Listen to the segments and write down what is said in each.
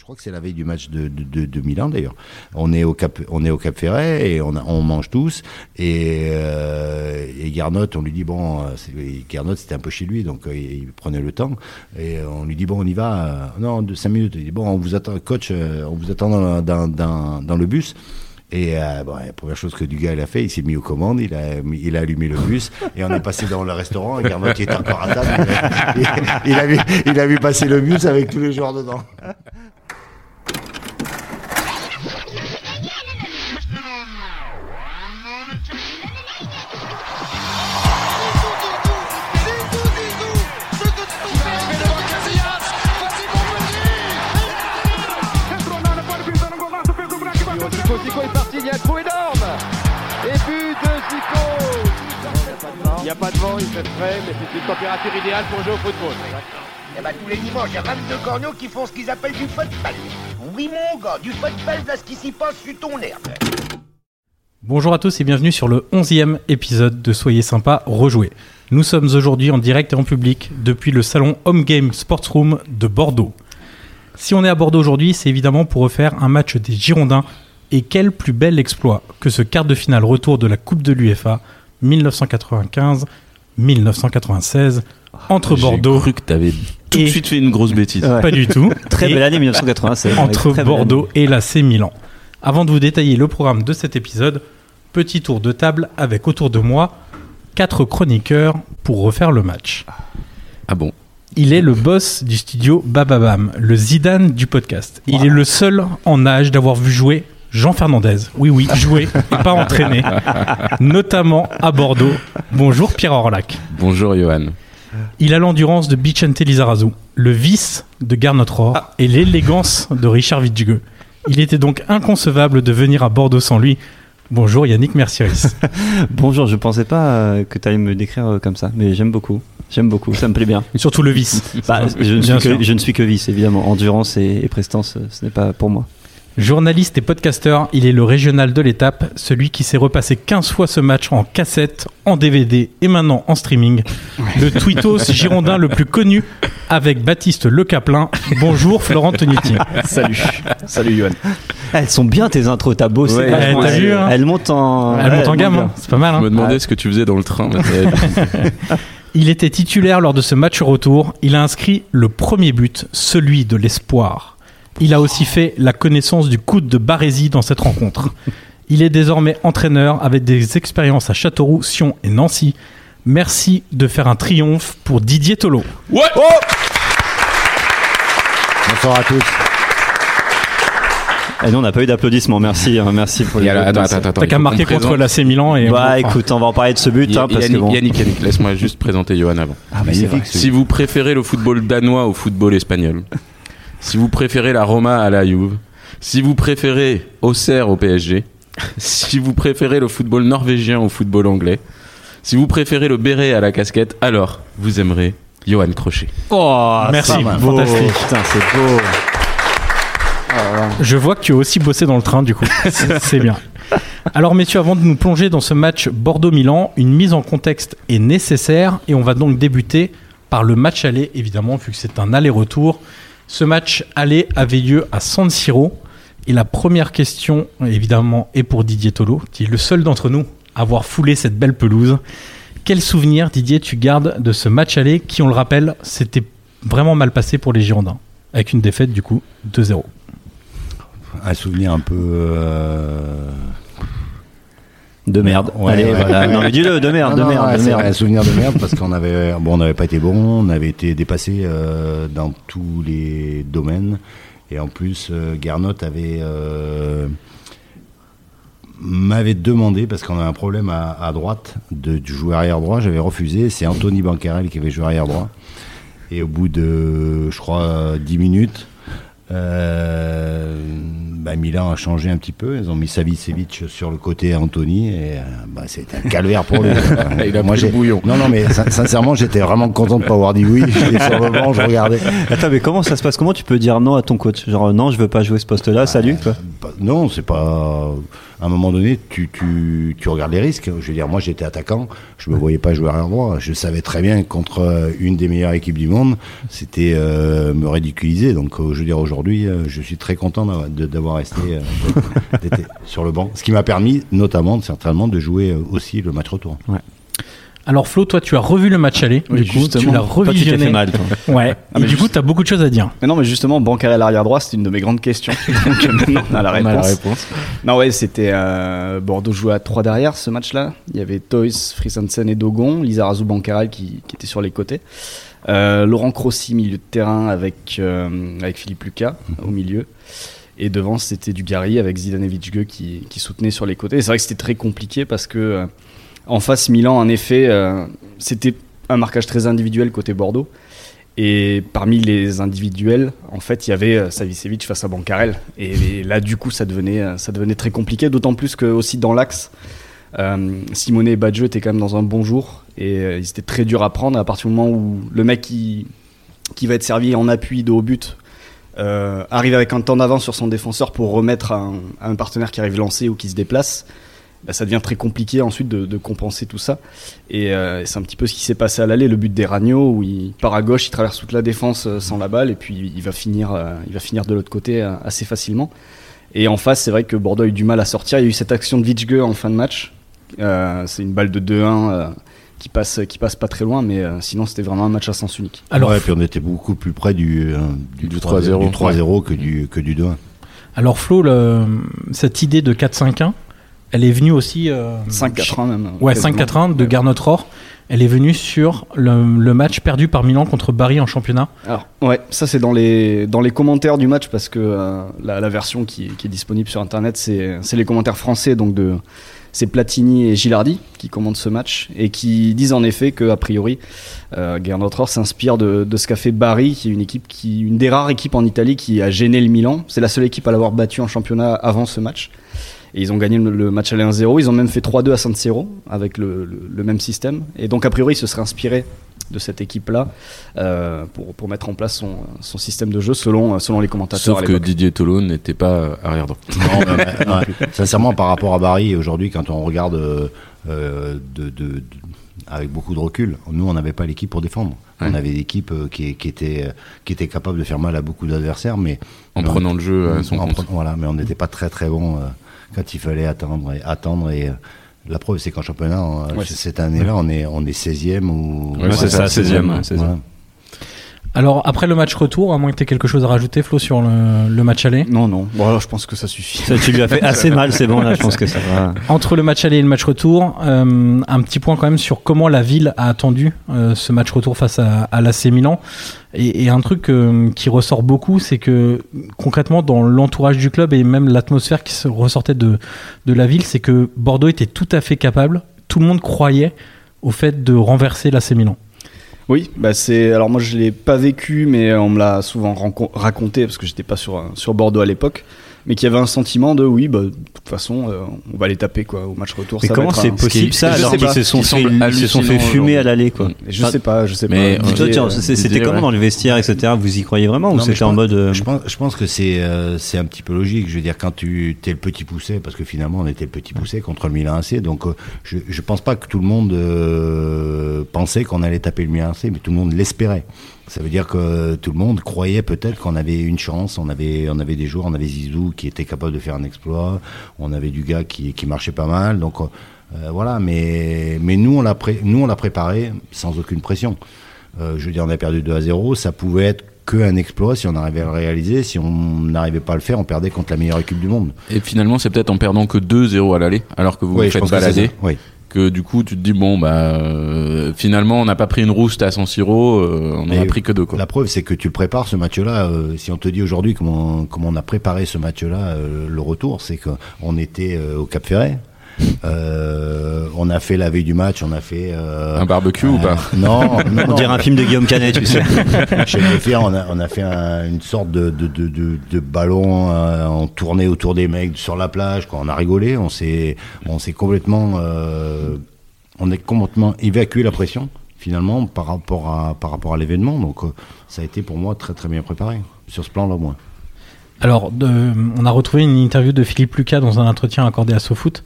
je crois que c'est la veille du match de, de, de, Milan d'ailleurs. On est au Cap, on est au Cap Ferret et on, on mange tous. Et, euh, et Garnot, on lui dit bon, Garnot c'était un peu chez lui, donc il prenait le temps. Et on lui dit bon, on y va. non, de cinq minutes. Il dit bon, on vous attend, coach, on vous attend dans, dans, dans, dans le bus. Et euh, bon, la première chose que du gars il a fait, il s'est mis aux commandes, il a, il a allumé le bus et on est passé dans le restaurant. Et Garnot qui était encore à table, il a, il, a vu, il a vu passer le bus avec tous les joueurs dedans. Il n'y a pas de vent, il fait frais, mais c'est une température idéale pour jouer au football. Eh ben, tous les dimanches, il y a 22 corneaux qui font ce qu'ils appellent du football. Oui, mon gars, du football, là, ce qui s'y passe sur ton herbe. Bonjour à tous et bienvenue sur le 11e épisode de Soyez sympa, rejouer. Nous sommes aujourd'hui en direct et en public depuis le salon Home Game Sports Room de Bordeaux. Si on est à Bordeaux aujourd'hui, c'est évidemment pour refaire un match des Girondins et quel plus bel exploit que ce quart de finale retour de la Coupe de l'UFA 1995-1996 entre Bordeaux. J'ai cru que t'avais tout de suite fait une grosse bêtise. Pas du tout. Très belle année 1996. Entre Bordeaux et l'AC Milan. Avant de vous détailler le programme de cet épisode, petit tour de table avec autour de moi quatre chroniqueurs pour refaire le match. Ah bon? Il est le boss du studio Bababam, le Zidane du podcast. Il est le seul en âge d'avoir vu jouer Jean Fernandez. Oui, oui, jouer et pas entraîner. Notamment à Bordeaux. Bonjour Pierre Orlac. Bonjour Johan. Il a l'endurance de Bichente Lizarazu, le vice de Garnotror ah. et l'élégance de Richard Vidjugue. Il était donc inconcevable de venir à Bordeaux sans lui. Bonjour Yannick Mercieris. Bonjour, je pensais pas euh, que tu allais me décrire euh, comme ça, mais j'aime beaucoup. J'aime beaucoup, ça me plaît bien. Et surtout le vice. Bah, je, ne suis que, vice, évidemment. Endurance et, et prestance, ce n'est pas pour moi. Journaliste et podcasteur, il est le régional de l'étape, celui qui s'est repassé 15 fois ce match en cassette, en DVD et maintenant en streaming. Le tweetos girondin le plus connu avec Baptiste Le Caplin. Bonjour Florent Tonuti. Salut. Salut Johan. Elles sont bien tes intros, t'as bossé. Ouais, hein elles, montent en, elles montent en gamme, hein. c'est pas mal. Je me demandais ce que tu faisais dans le train. Il était titulaire lors de ce match retour. Il a inscrit le premier but, celui de l'espoir. Il a aussi fait la connaissance du coude de Barésie dans cette rencontre. Il est désormais entraîneur avec des expériences à Châteauroux, Sion et Nancy. Merci de faire un triomphe pour Didier Tolo. Ouais oh Bonsoir à tous. Et eh, nous, on n'a pas eu d'applaudissements. Merci, hein, merci pour les. T'as qu'à marquer contre l'AC Milan et. Bah, écoute, on va en parler de ce but. Hein, parce Yannick, que bon... Yannick, Yannick, laisse-moi juste présenter Johan avant. Ah, magnifique. Si vous préférez le football danois au football espagnol, si vous préférez la Roma à la Juve, si vous préférez Auxerre au PSG, si vous préférez le football norvégien au football anglais, si vous préférez le béret à la casquette, alors vous aimerez Johan Crochet. Oh, merci, fantastique. c'est beau. Je vois que tu as aussi bossé dans le train, du coup. c'est bien. Alors, messieurs, avant de nous plonger dans ce match Bordeaux-Milan, une mise en contexte est nécessaire et on va donc débuter par le match aller, évidemment, vu que c'est un aller-retour. Ce match aller avait lieu à San Siro. Et la première question, évidemment, est pour Didier Tolo, qui est le seul d'entre nous à avoir foulé cette belle pelouse. Quel souvenir, Didier, tu gardes de ce match aller qui, on le rappelle, s'était vraiment mal passé pour les Girondins, avec une défaite du coup 2-0 Un souvenir un peu euh, de merde. Allez, voilà. Non, mais dis-le, de merde, de merde, de merde. Un souvenir de merde parce qu'on avait, bon, on n'avait pas été bon, on avait été dépassé euh, dans tous les domaines. Et en plus, euh, Garnot avait euh, m'avait demandé parce qu'on a un problème à, à droite de, de, jouer arrière droit. J'avais refusé. C'est Anthony Bancarel qui avait joué arrière droit. Et au bout de, je crois, 10 minutes, euh, bah Milan a changé un petit peu. Ils ont mis Savicevic sur le côté Anthony et euh, bah, c'était un calvaire pour lui. Il a Moi, pris le bouillon. Non, non, mais sincèrement, j'étais vraiment content de pas avoir dit oui. J'étais sur le banc, je regardais. Attends, mais comment ça se passe? Comment tu peux dire non à ton coach? Genre non, je veux pas jouer ce poste-là. Salut. Quoi. Bah, non, c'est pas. À un moment donné, tu, tu, tu regardes les risques. Je veux dire, moi, j'étais attaquant, je me voyais pas jouer arrière droit. Je savais très bien contre euh, une des meilleures équipes du monde, c'était euh, me ridiculiser. Donc, euh, je veux dire, aujourd'hui, euh, je suis très content d'avoir- resté sur le banc. Ce qui m'a permis, notamment, certainement, de jouer aussi le match retour. Alors Flo, toi, tu as revu le match aller. Oui, du coup, tu justement. l'as Toi, tu revisionné. fait mal, toi. Ouais. Ah, et mais du coup, tu as beaucoup de choses à dire. Mais non, mais justement, Bancaire à l'arrière droit, c'est une de mes grandes questions. Donc euh, maintenant, on a la On a la réponse. réponse. Non, ouais, c'était euh, Bordeaux jouait à 3 derrière ce match-là. Il y avait Toys, Frisansen et Dogon, Lizarazu Bancaral qui, qui était sur les côtés. Euh, Laurent Crossi, milieu de terrain avec, euh, avec Philippe Lucas au milieu. Et devant, c'était Dugarry avec Zidane Gueux qui, qui soutenait sur les côtés. Et c'est vrai que c'était très compliqué parce que en face, Milan, en effet, euh, c'était un marquage très individuel côté Bordeaux. Et parmi les individuels, en fait, il y avait euh, Savicevic face à Bancarel. Et, là, du coup, ça devenait, euh, ça devenait très compliqué. D'autant plus que aussi dans l'axe, euh, Simone et Badgeux étaient quand même dans un bon jour. Et euh, ils étaient très durs à prendre à partir du moment où le mec qui, qui va être servi en appui de haut but arrive avec un temps d'avance sur son défenseur pour remettre à un, à un partenaire qui arrive lancé ou qui se déplace. Bah, ça devient très compliqué ensuite de, de compenser tout ça. Et euh, c'est un petit peu ce qui s'est passé à l'aller, le but des Ragnos, où il part à gauche, il traverse toute la défense euh, sans la balle, et puis il va finir, euh, il va finir de l'autre côté euh, assez facilement. Et en face, c'est vrai que Bordeaux a eu du mal à sortir. Il y a eu cette action de Vitschge en fin de match. Euh, c'est une balle de 2-1 euh, qui, passe, qui passe pas très loin, mais euh, sinon c'était vraiment un match à sens unique. Alors, ouais, puis on était beaucoup plus près du, euh, du, Du 3-0 3-0, du 3-0 que du, que du 2-1. alors Flo, le- cette idée de 4-5-1, elle est venue aussi. euh, 5-4-1 même. Ouais, quasiment. 5-4-1 de. Garnot Rohr. Elle est venue sur le, le match perdu par Milan contre Bari en championnat. Alors, ouais, ça c'est dans les, dans les commentaires du match parce que euh, la, la version qui, qui est disponible sur internet, c'est c'est les commentaires français, donc de c'est Platini et Gilardi qui commentent ce match et qui disent en effet que a priori euh, Gernot s'inspire de, de ce qu'a fait Bari, qui est une équipe qui une des rares équipes en Italie qui a gêné le Milan. C'est la seule équipe à l'avoir battu en championnat avant ce match. Et ils ont gagné le, le match aller 1-0. Ils ont même fait 3-2 à San Siro avec le, le- le même système. Et donc, a priori, ils se seraient inspirés de cette équipe-là euh, pour, pour mettre en place son, son système de jeu selon, selon les commentateurs. Sauf à que. Didier Tolo n'était pas euh, arrière droit. Non, mais, mais, ouais, sincèrement, par rapport à Barry, aujourd'hui, quand on regarde euh, de, de- de- avec beaucoup de recul, nous, on n'avait pas l'équipe pour défendre. On avait l'équipe qui, qui, était, qui était capable de faire mal à beaucoup d'adversaires, mais En mais on- prenant le jeu à son en compte. prenant- voilà, mais on n'était pas très très bon euh, quand il fallait attendre et attendre. Et euh, la preuve, c'est qu'en championnat, on- Ouais, cette année-là, on est, on est 16e ou. Ouais, c'est ça, 16e, ouais, 16e. Alors, après le match retour, à moins que tu aies quelque chose à rajouter, Flo, sur le, le match aller. Non, non. Bon, alors, je pense que ça suffit. Ça, tu lui as fait assez mal, c'est bon, là, je pense que ça va. Entre le match aller et le match retour, euh, un petit point quand même sur comment la ville a attendu euh, ce match retour face à, à l'AC Milan. Et, et un truc euh, qui ressort beaucoup, c'est que concrètement dans l'entourage du club et même l'atmosphère qui se ressortait de, de la ville, c'est que Bordeaux était tout à fait capable, tout le monde croyait au fait de renverser l'AC Milan. Oui, bah c'est. Alors moi je l'ai pas vécu, mais on me l'a souvent raconté parce que j'étais pas sur sur Bordeaux à l'époque, mais qu'il y avait un sentiment de oui, bah de toute façon euh, on va les taper quoi au match retour. Mais ça comment c'est possible ça alors qu'ils se sont fait, ils se sont fait fumer à l'aller quoi Je sais pas, je sais Mais, pas. C'était comment dans le vestiaire, etc. Vous y croyez vraiment ou c'était en pense- mode. euh, Je pense, je pense que c'est euh, c'est un petit peu logique. Je veux dire, quand tu es le petit poussé, parce que finalement on était le petit poussé contre le Milan AC, donc je je pense pas que tout le monde pensait qu'on allait taper le Milan AC, mais tout le monde l'espérait. Ça veut dire que tout le monde croyait peut-être qu'on avait une chance. On avait on avait des joueurs, on avait Zizou qui était capable de faire un exploit, on avait du gars qui qui marchait pas mal, donc. euh, voilà, mais mais nous on l'a pré- nous on l'a préparé sans aucune pression. Euh, je veux dire, on a perdu 2 à 0. Ça pouvait être qu'un exploit si on arrivait à le réaliser. Si on n'arrivait pas à le faire, on perdait contre la meilleure équipe du monde. Et finalement, c'est peut-être en perdant que 2-0 à l'aller, alors que vous Oui, vous faites balader. Oui. Que du coup, tu te dis, bon, bah, euh, finalement, on n'a pas pris une rouste à San Siro, euh, on n'en a pris que deux, quoi. La preuve, c'est que tu le prépares ce match-là. euh, si on te dit aujourd'hui comment, comment on a préparé ce match-là, euh, le retour, c'est qu'on était euh, au Cap Ferret. Euh, on a fait la veille du match, on a fait euh, Un barbecue ou pas Non, non, On dirait un film de Guillaume Canet, tu sais. Chez les on a, on a fait un- une sorte de, de, de, de, de ballon euh, en tournée autour des mecs sur la plage. Quoi. On a rigolé, on s'est, on s'est complètement, euh, on est complètement évacué la pression finalement par rapport à par rapport à l'événement. Donc euh, ça a été pour moi très très bien préparé sur ce plan-là au moins. Alors, de- on a retrouvé une interview de Philippe Lucas dans un entretien accordé à SoFoot.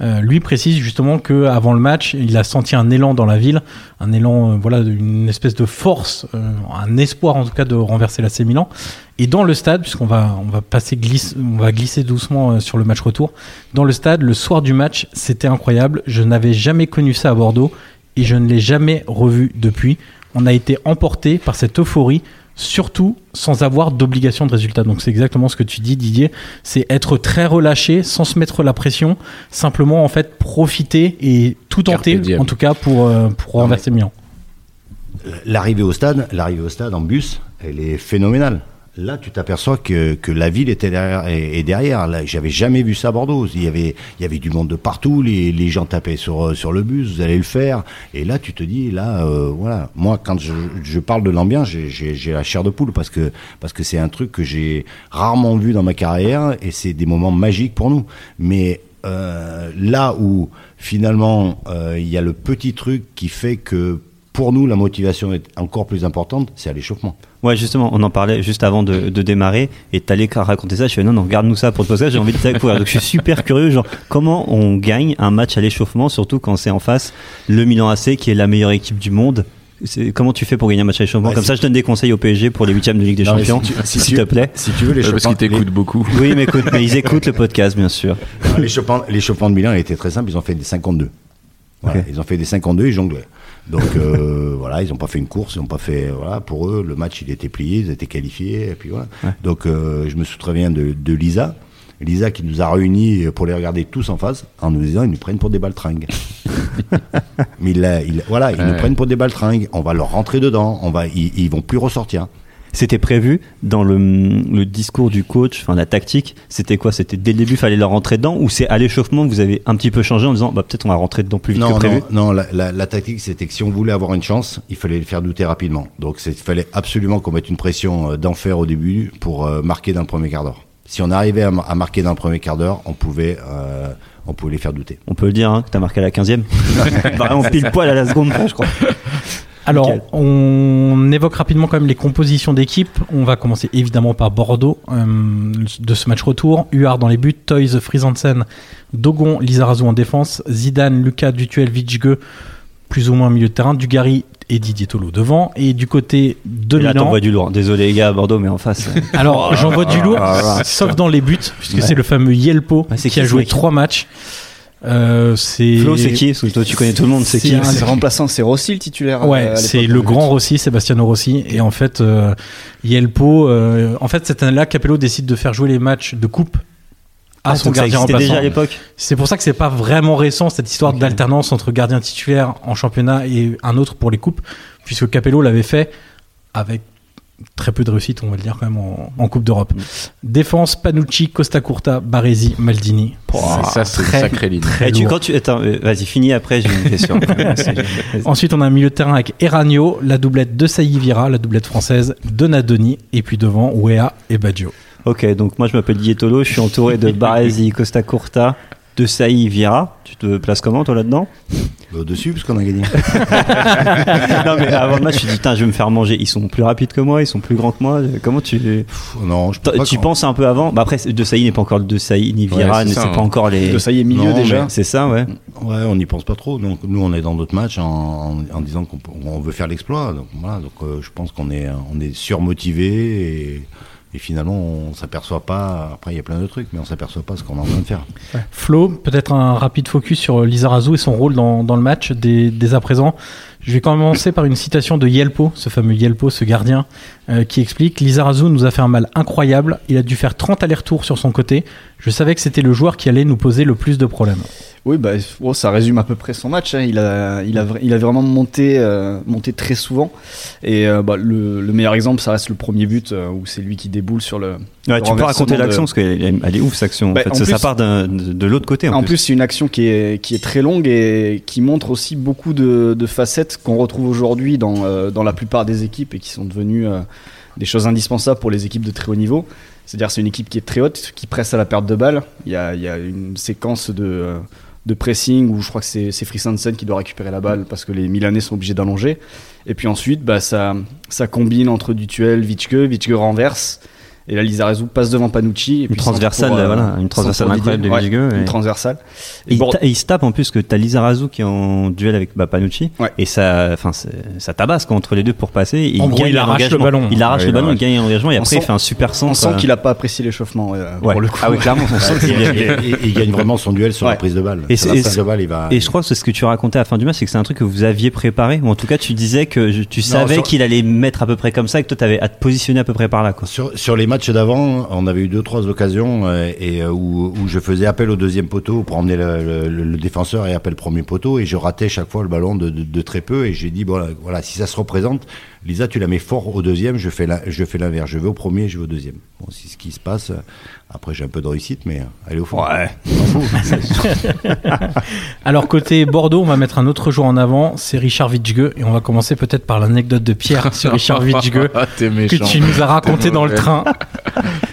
Euh, lui précise justement que avant le match, il a senti un élan dans la ville, un élan, euh, voilà, une espèce de force, euh, un espoir en tout cas de renverser l'AC Milan. Et dans le stade, puisqu'on va, on va passer on va glisser doucement sur le match retour. Dans le stade, le soir du match, c'était incroyable. Je n'avais jamais connu ça à Bordeaux et je ne l'ai jamais revu depuis. On a été emporté par cette euphorie, surtout sans avoir d'obligation de résultat. Donc c'est exactement ce que tu dis Didier, c'est être très relâché sans se mettre la pression, simplement en fait profiter et tout tenter en tout cas pour, euh, pour renverser Milan. L'arrivée au stade, l'arrivée au stade en bus, elle est phénoménale. Là, tu t'aperçois que, que la ville était derrière. Et, derrière, là, j'avais jamais vu ça à Bordeaux. Il y avait, il y avait du monde de partout. Les, les gens tapaient sur, euh, sur le bus. Vous allez le faire. Et là, tu te dis, là, euh, voilà. Moi, quand je, je parle de l'ambiance, j'ai la chair de poule parce que parce que c'est un truc que j'ai rarement vu dans ma carrière et c'est des moments magiques pour nous. Mais euh, là où finalement euh, il y a le petit truc qui fait que pour nous la motivation est encore plus importante, c'est à l'échauffement. Ouais, justement, on en parlait juste avant de, de démarrer et t'allais raconter ça. Je fais non, non, garde-nous ça pour le podcast. J'ai envie de découvrir. Donc je suis super curieux. Genre, comment on gagne un match à l'échauffement, surtout quand c'est en face le Milan AC qui est la meilleure équipe du monde. Comment tu fais pour gagner un match à l'échauffement? Ouais, Comme si- ça, je donne des conseils au PSG pour les huitièmes de Ligue des Non, Champions, si tu- si s'il te plaît. Si tu veux Ouais, Parce l'échauffement, qu'ils t'écoutent beaucoup. Oui, mais écoute, mais ils écoutent le podcast, bien sûr. les- l'échauffement, l'échauffement de Milan était très simple. Ils ont fait des 52. Voilà. Ils ont fait des 52 et jonglaient. Donc euh, voilà, ils n'ont pas fait une course, ils n'ont pas fait voilà pour eux le match il était plié, ils étaient qualifiés et puis voilà. Ouais. Donc euh, je me souviens de, de Lisa, Lisa qui nous a réunis pour les regarder tous en face en nous disant ils nous prennent pour des baltringues. Mais il, l'a- il- voilà, ils nous prennent pour des baltringues. On va leur rentrer dedans, on va ils, ils vont plus ressortir. C'était prévu dans le, le discours du coach, enfin la tactique. C'était quoi? C'était dès le début, fallait leur rentrer dedans, ou c'est à l'échauffement que vous avez un petit peu changé en disant, bah peut-être on va rentrer dedans plus vite Non, que prévu? non, non, la, la- la tactique c'était que si on voulait avoir une chance, il fallait le faire douter rapidement. Donc il fallait absolument qu'on mette une pression euh, d'enfer au début pour euh, marquer dans le premier quart d'heure. Si on arrivait à, ma- à marquer dans le premier quart d'heure, on pouvait, euh, on pouvait les faire douter. On peut le dire, hein, que t'as marqué à la 15e. Vraiment pile poil à la seconde je crois. Alors, Nickel. on évoque rapidement quand même les compositions d'équipe. On va commencer évidemment par Bordeaux euh, de ce match retour. Huard dans les buts, Toys, Frisansen, Dogon, Lizarazu en défense, Zidane, Lucas, Dutuel, Vichge, plus ou moins milieu de terrain, Dugarry et Didier Tolo devant. Et du côté de Et là, Milan, du lourd. Désolé les gars à Bordeaux, mais en face. euh, alors j'envoie du lourd, ah, sauf dans les buts, puisque c'est le fameux Yelpo Ah, c'est qui a qui, ce joué trois matchs. Euh, c'est Flo, c'est qui Parce que toi, tu connais tout le monde. C'est qui C'est remplaçant, c'est Rossi le titulaire. Ouais, euh, c'est le grand. Rossi, Sebastiano Rossi. Et en fait, euh, Yelpo, euh, en fait, cette année-là, Capello décide de faire jouer les matchs de coupe à Ah, son gardien remplaçant. déjà à l'époque. C'est pour ça que c'est pas vraiment récent cette histoire d'alternance entre gardien titulaire en championnat et un autre pour les coupes, puisque Capello l'avait fait avec très peu de réussite, on va le dire quand même en, en Coupe d'Europe. Défense Panucci, Costa Curta, Baresi, Maldini. Ça, ça, c'est une Très- sacrée ligne. Très Et tu, lourd. quand tu, attends, euh, vas-y, finis après, j'ai une question. Ensuite, on a un milieu de terrain avec Eranio, la doublette de Saï Vira, la doublette française de Nadoni, et puis devant Wea et Baggio. ok, donc moi je m'appelle Dietolo, je suis entouré de Baresi, Costa Curta, de Saï Vieira. Tu te places comment toi là-dedans Au-dessus, parce qu'on a gagné. Non mais avant le match, je me dis, putain, je vais me faire manger. Ils sont plus rapides que moi, ils sont plus grands que moi. Comment tu. Pff, non, je pas Tu quand- penses un peu avant bah Après, De Saï n'est pas encore le De Saï, ni Ouais, c'est c'est hein. pas encore les. De y est, milieu Non, déjà. mais- C'est ça, ouais. Ouais, on n'y pense pas trop. Donc nous, on est dans notre match en, en- en disant qu'on veut faire l'exploit. Donc voilà. Donc euh, je pense qu'on est on est surmotivé et, et finalement on s'aperçoit pas. Après il y a plein de trucs, mais on s'aperçoit pas ce qu'on est en train de faire. Flo, peut-être un rapide focus sur Lizarazu et son rôle dans, dans le match dès, dès à présent. Je vais commencer par une citation de Yelpo, ce fameux Yelpo, ce gardien, euh, qui explique Lizarazu nous a fait un mal incroyable. Il a dû faire 30 allers-retours sur son côté. Je savais que c'était le joueur qui allait nous poser le plus de problèmes. Oui, bah, oh, ça résume à peu près son match. hein. Il, a, il, a, il a vraiment monté, euh, monté très souvent. Et euh, bah, le, le meilleur exemple, ça reste le premier but euh, où c'est lui qui déboule sur le. Ouais, tu peux raconter de- l'action parce qu'elle est, ouf cette action. Bah, en fait, en ça, ça plus- part de, de l'autre côté. En, En plus, c'est une action qui est, qui est très longue et qui montre aussi beaucoup de, de facettes qu'on retrouve aujourd'hui dans, dans la plupart des équipes et qui sont devenues des choses indispensables pour les équipes de très haut niveau. C'est-à-dire, c'est une équipe qui est très haute, qui presse à la perte de balle. Il y a, il y a une séquence de, de pressing où je crois que c'est c'est qui doit récupérer la balle parce que les Milanais sont obligés d'allonger. Et puis ensuite, bah, ça, ça combine entre Dutuel, Vitschke, Vitschke renverse. Et là, Lizarazu passe devant Panucci. Et Une puis transversale, pour, euh, voilà, une transversale incroyable de. Vizgueux, Ouais, et- Une transversale. Et il, et il se tape en plus que t'as Lizarazu qui est en duel avec bah, Panucci Ouais. et ça, enfin, ça tabasse quoi, entre les deux pour passer. Et En gros, gagne il arrache le engagement. ballon. Il arrache Ouais, le il ballon, il gagne en engagement et On après sent- il fait un super centre. On sent euh, qu'il a pas apprécié l'échauffement. ouais. pour le coup. Ah oui, clairement. on sent qu'il il gagne vraiment son duel sur la prise de balle. Et sur c'est- la et prise c'est- de balle, il va. Et je crois que c'est ce que tu racontais à la fin du match, c'est que c'est un truc que vous aviez préparé, ou en tout cas tu disais que tu savais qu'il allait mettre à peu près comme ça, et que toi t'avais à te positionner à peu près par là. Sur les matchs d'avant, on avait eu deux trois occasions euh, euh, où, je faisais appel au deuxième poteau pour emmener le, défenseur et appel premier poteau et je ratais chaque fois le ballon de très peu et j'ai dit bon voilà si ça se représente, Lisa tu la mets fort au deuxième, je fais la, je fais l'inverse, je vais au premier, je vais au deuxième. Bon c'est ce qui se passe. Après j'ai un peu de réussite mais elle est au fond. Ouais. Alors côté Bordeaux, on va mettre un autre joueur en avant, c'est Richard Vitzge et on va commencer peut-être par l'anecdote de Pierre sur Richard Vitzge Ah, t'es que tu nous as raconté dans le train.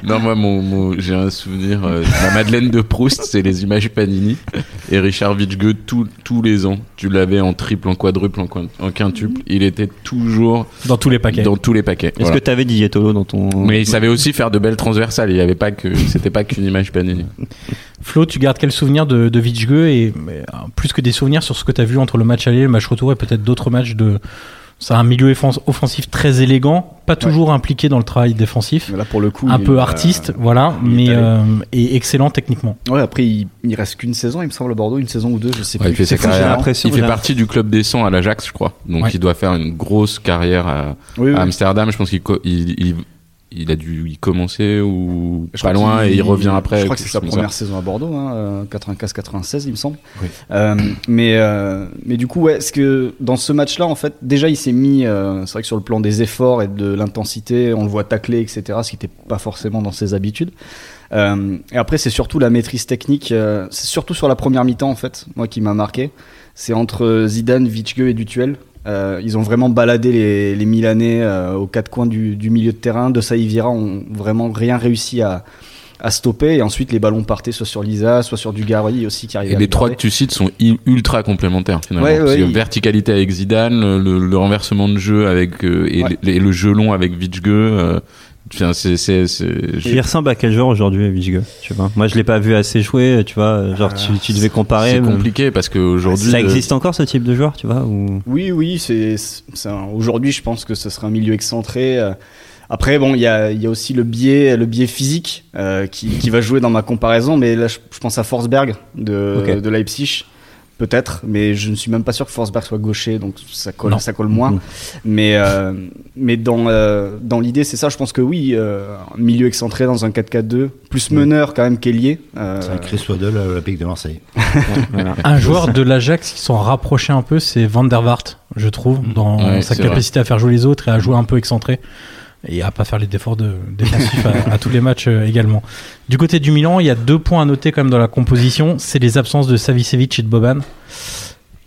Non, moi, mon, mon- j'ai un souvenir. euh, ma Madeleine de Proust, c'est les images Panini. Et Richard Vitzge, tous tous les ans, tu l'avais en triple, en quadruple, en, quin- en quintuple. Il était toujours Dans tous les paquets. dans tous les paquets. Est-ce Voilà. que t'avais Didier Tolo dans ton. Mais il savait aussi faire de belles transversales. Il y avait pas que, c'était pas qu'une image Panini. Flo, tu gardes quel souvenir de, de et mais, euh, plus que des souvenirs sur ce que tu as vu entre le match aller, le match retour et peut-être d'autres matchs de. C'est un milieu offens- offensif très élégant, pas toujours impliqué dans le travail défensif, là, pour le coup. un peu euh, artiste, voilà, il est mais euh, et excellent techniquement. Ouais, après, il, il reste qu'une saison, il me semble, à Bordeaux, une saison ou deux, je sais Ouais, plus. il fait carrière. Il partie du club des 100 à l'Ajax, je crois. Donc Ouais. il doit faire une grosse carrière à, Oui, oui. à Amsterdam. Je pense qu'il il, il, a dû y commencer ou Je pas loin et il revient après. Je crois que c'est sa première ça. saison à Bordeaux, hein, euh, 95-96, il me semble. Oui. Euh, mais, euh, mais du coup, ouais, ce que dans ce match-là, en fait, déjà, il s'est mis. euh, c'est vrai que sur le plan des efforts et de l'intensité, on le voit tacler, etc., ce qui n'était pas forcément dans ses habitudes. Et après, c'est surtout la maîtrise technique. c'est surtout sur la première mi-temps, en fait, moi qui m'a marqué. C'est entre Zidane, Vichgue et Dutuel. Euh, ils ont vraiment baladé les, les Milanais euh, aux quatre coins du, du milieu de terrain. De Saïvira ont vraiment rien réussi à, à stopper. Et ensuite, les ballons partaient soit sur Lisa, soit sur Dugarry aussi qui arrivait Et les le trois que tu cites sont ultra complémentaires finalement. Ouais, ouais, il- verticalité avec Zidane, le, le- renversement de jeu avec euh, et, Ouais. le, et le jeu long avec Vichge. Enfin, c'est c'est c'est. Il ressemble à quel joueur aujourd'hui, Vichgue Tu vois Moi, je l'ai pas vu assez jouer. Tu vois, genre tu, tu devais comparer. C'est mais- compliqué parce qu'aujourd'hui. Ça existe encore ce type de joueur, tu vois ou... Oui, oui, c'est, c'est un- aujourd'hui, je pense que ce serait un milieu excentré. euh. Après, bon, il y a, il y a aussi le biais, le biais physique euh, qui, qui va jouer dans ma comparaison, mais là, je, je pense à Forsberg de, de Leipzig, peut-être, mais je ne suis même pas sûr que Forsberg soit gaucher, donc ça colle, Non. ça colle moins. Mhm. Mais, euh, mais dans, euh, dans l'idée, c'est ça, je pense que oui, euh, un milieu excentré dans un 4-4-2, plus meneur quand même qu'ailier. euh, C'est un Chris Waddle à l'Olympique de Marseille. Voilà. Un joueur de l'Ajax qui s'en rapprochait un peu, c'est Van der Waart, je trouve, dans Ouais, sa capacité à faire jouer les autres et à jouer un peu excentré et à pas faire les efforts de, défensifs à, tous les matchs euh, également. Du côté du Milan, il y a deux points à noter quand même dans la composition, c'est les absences de Savicevic et de Boban.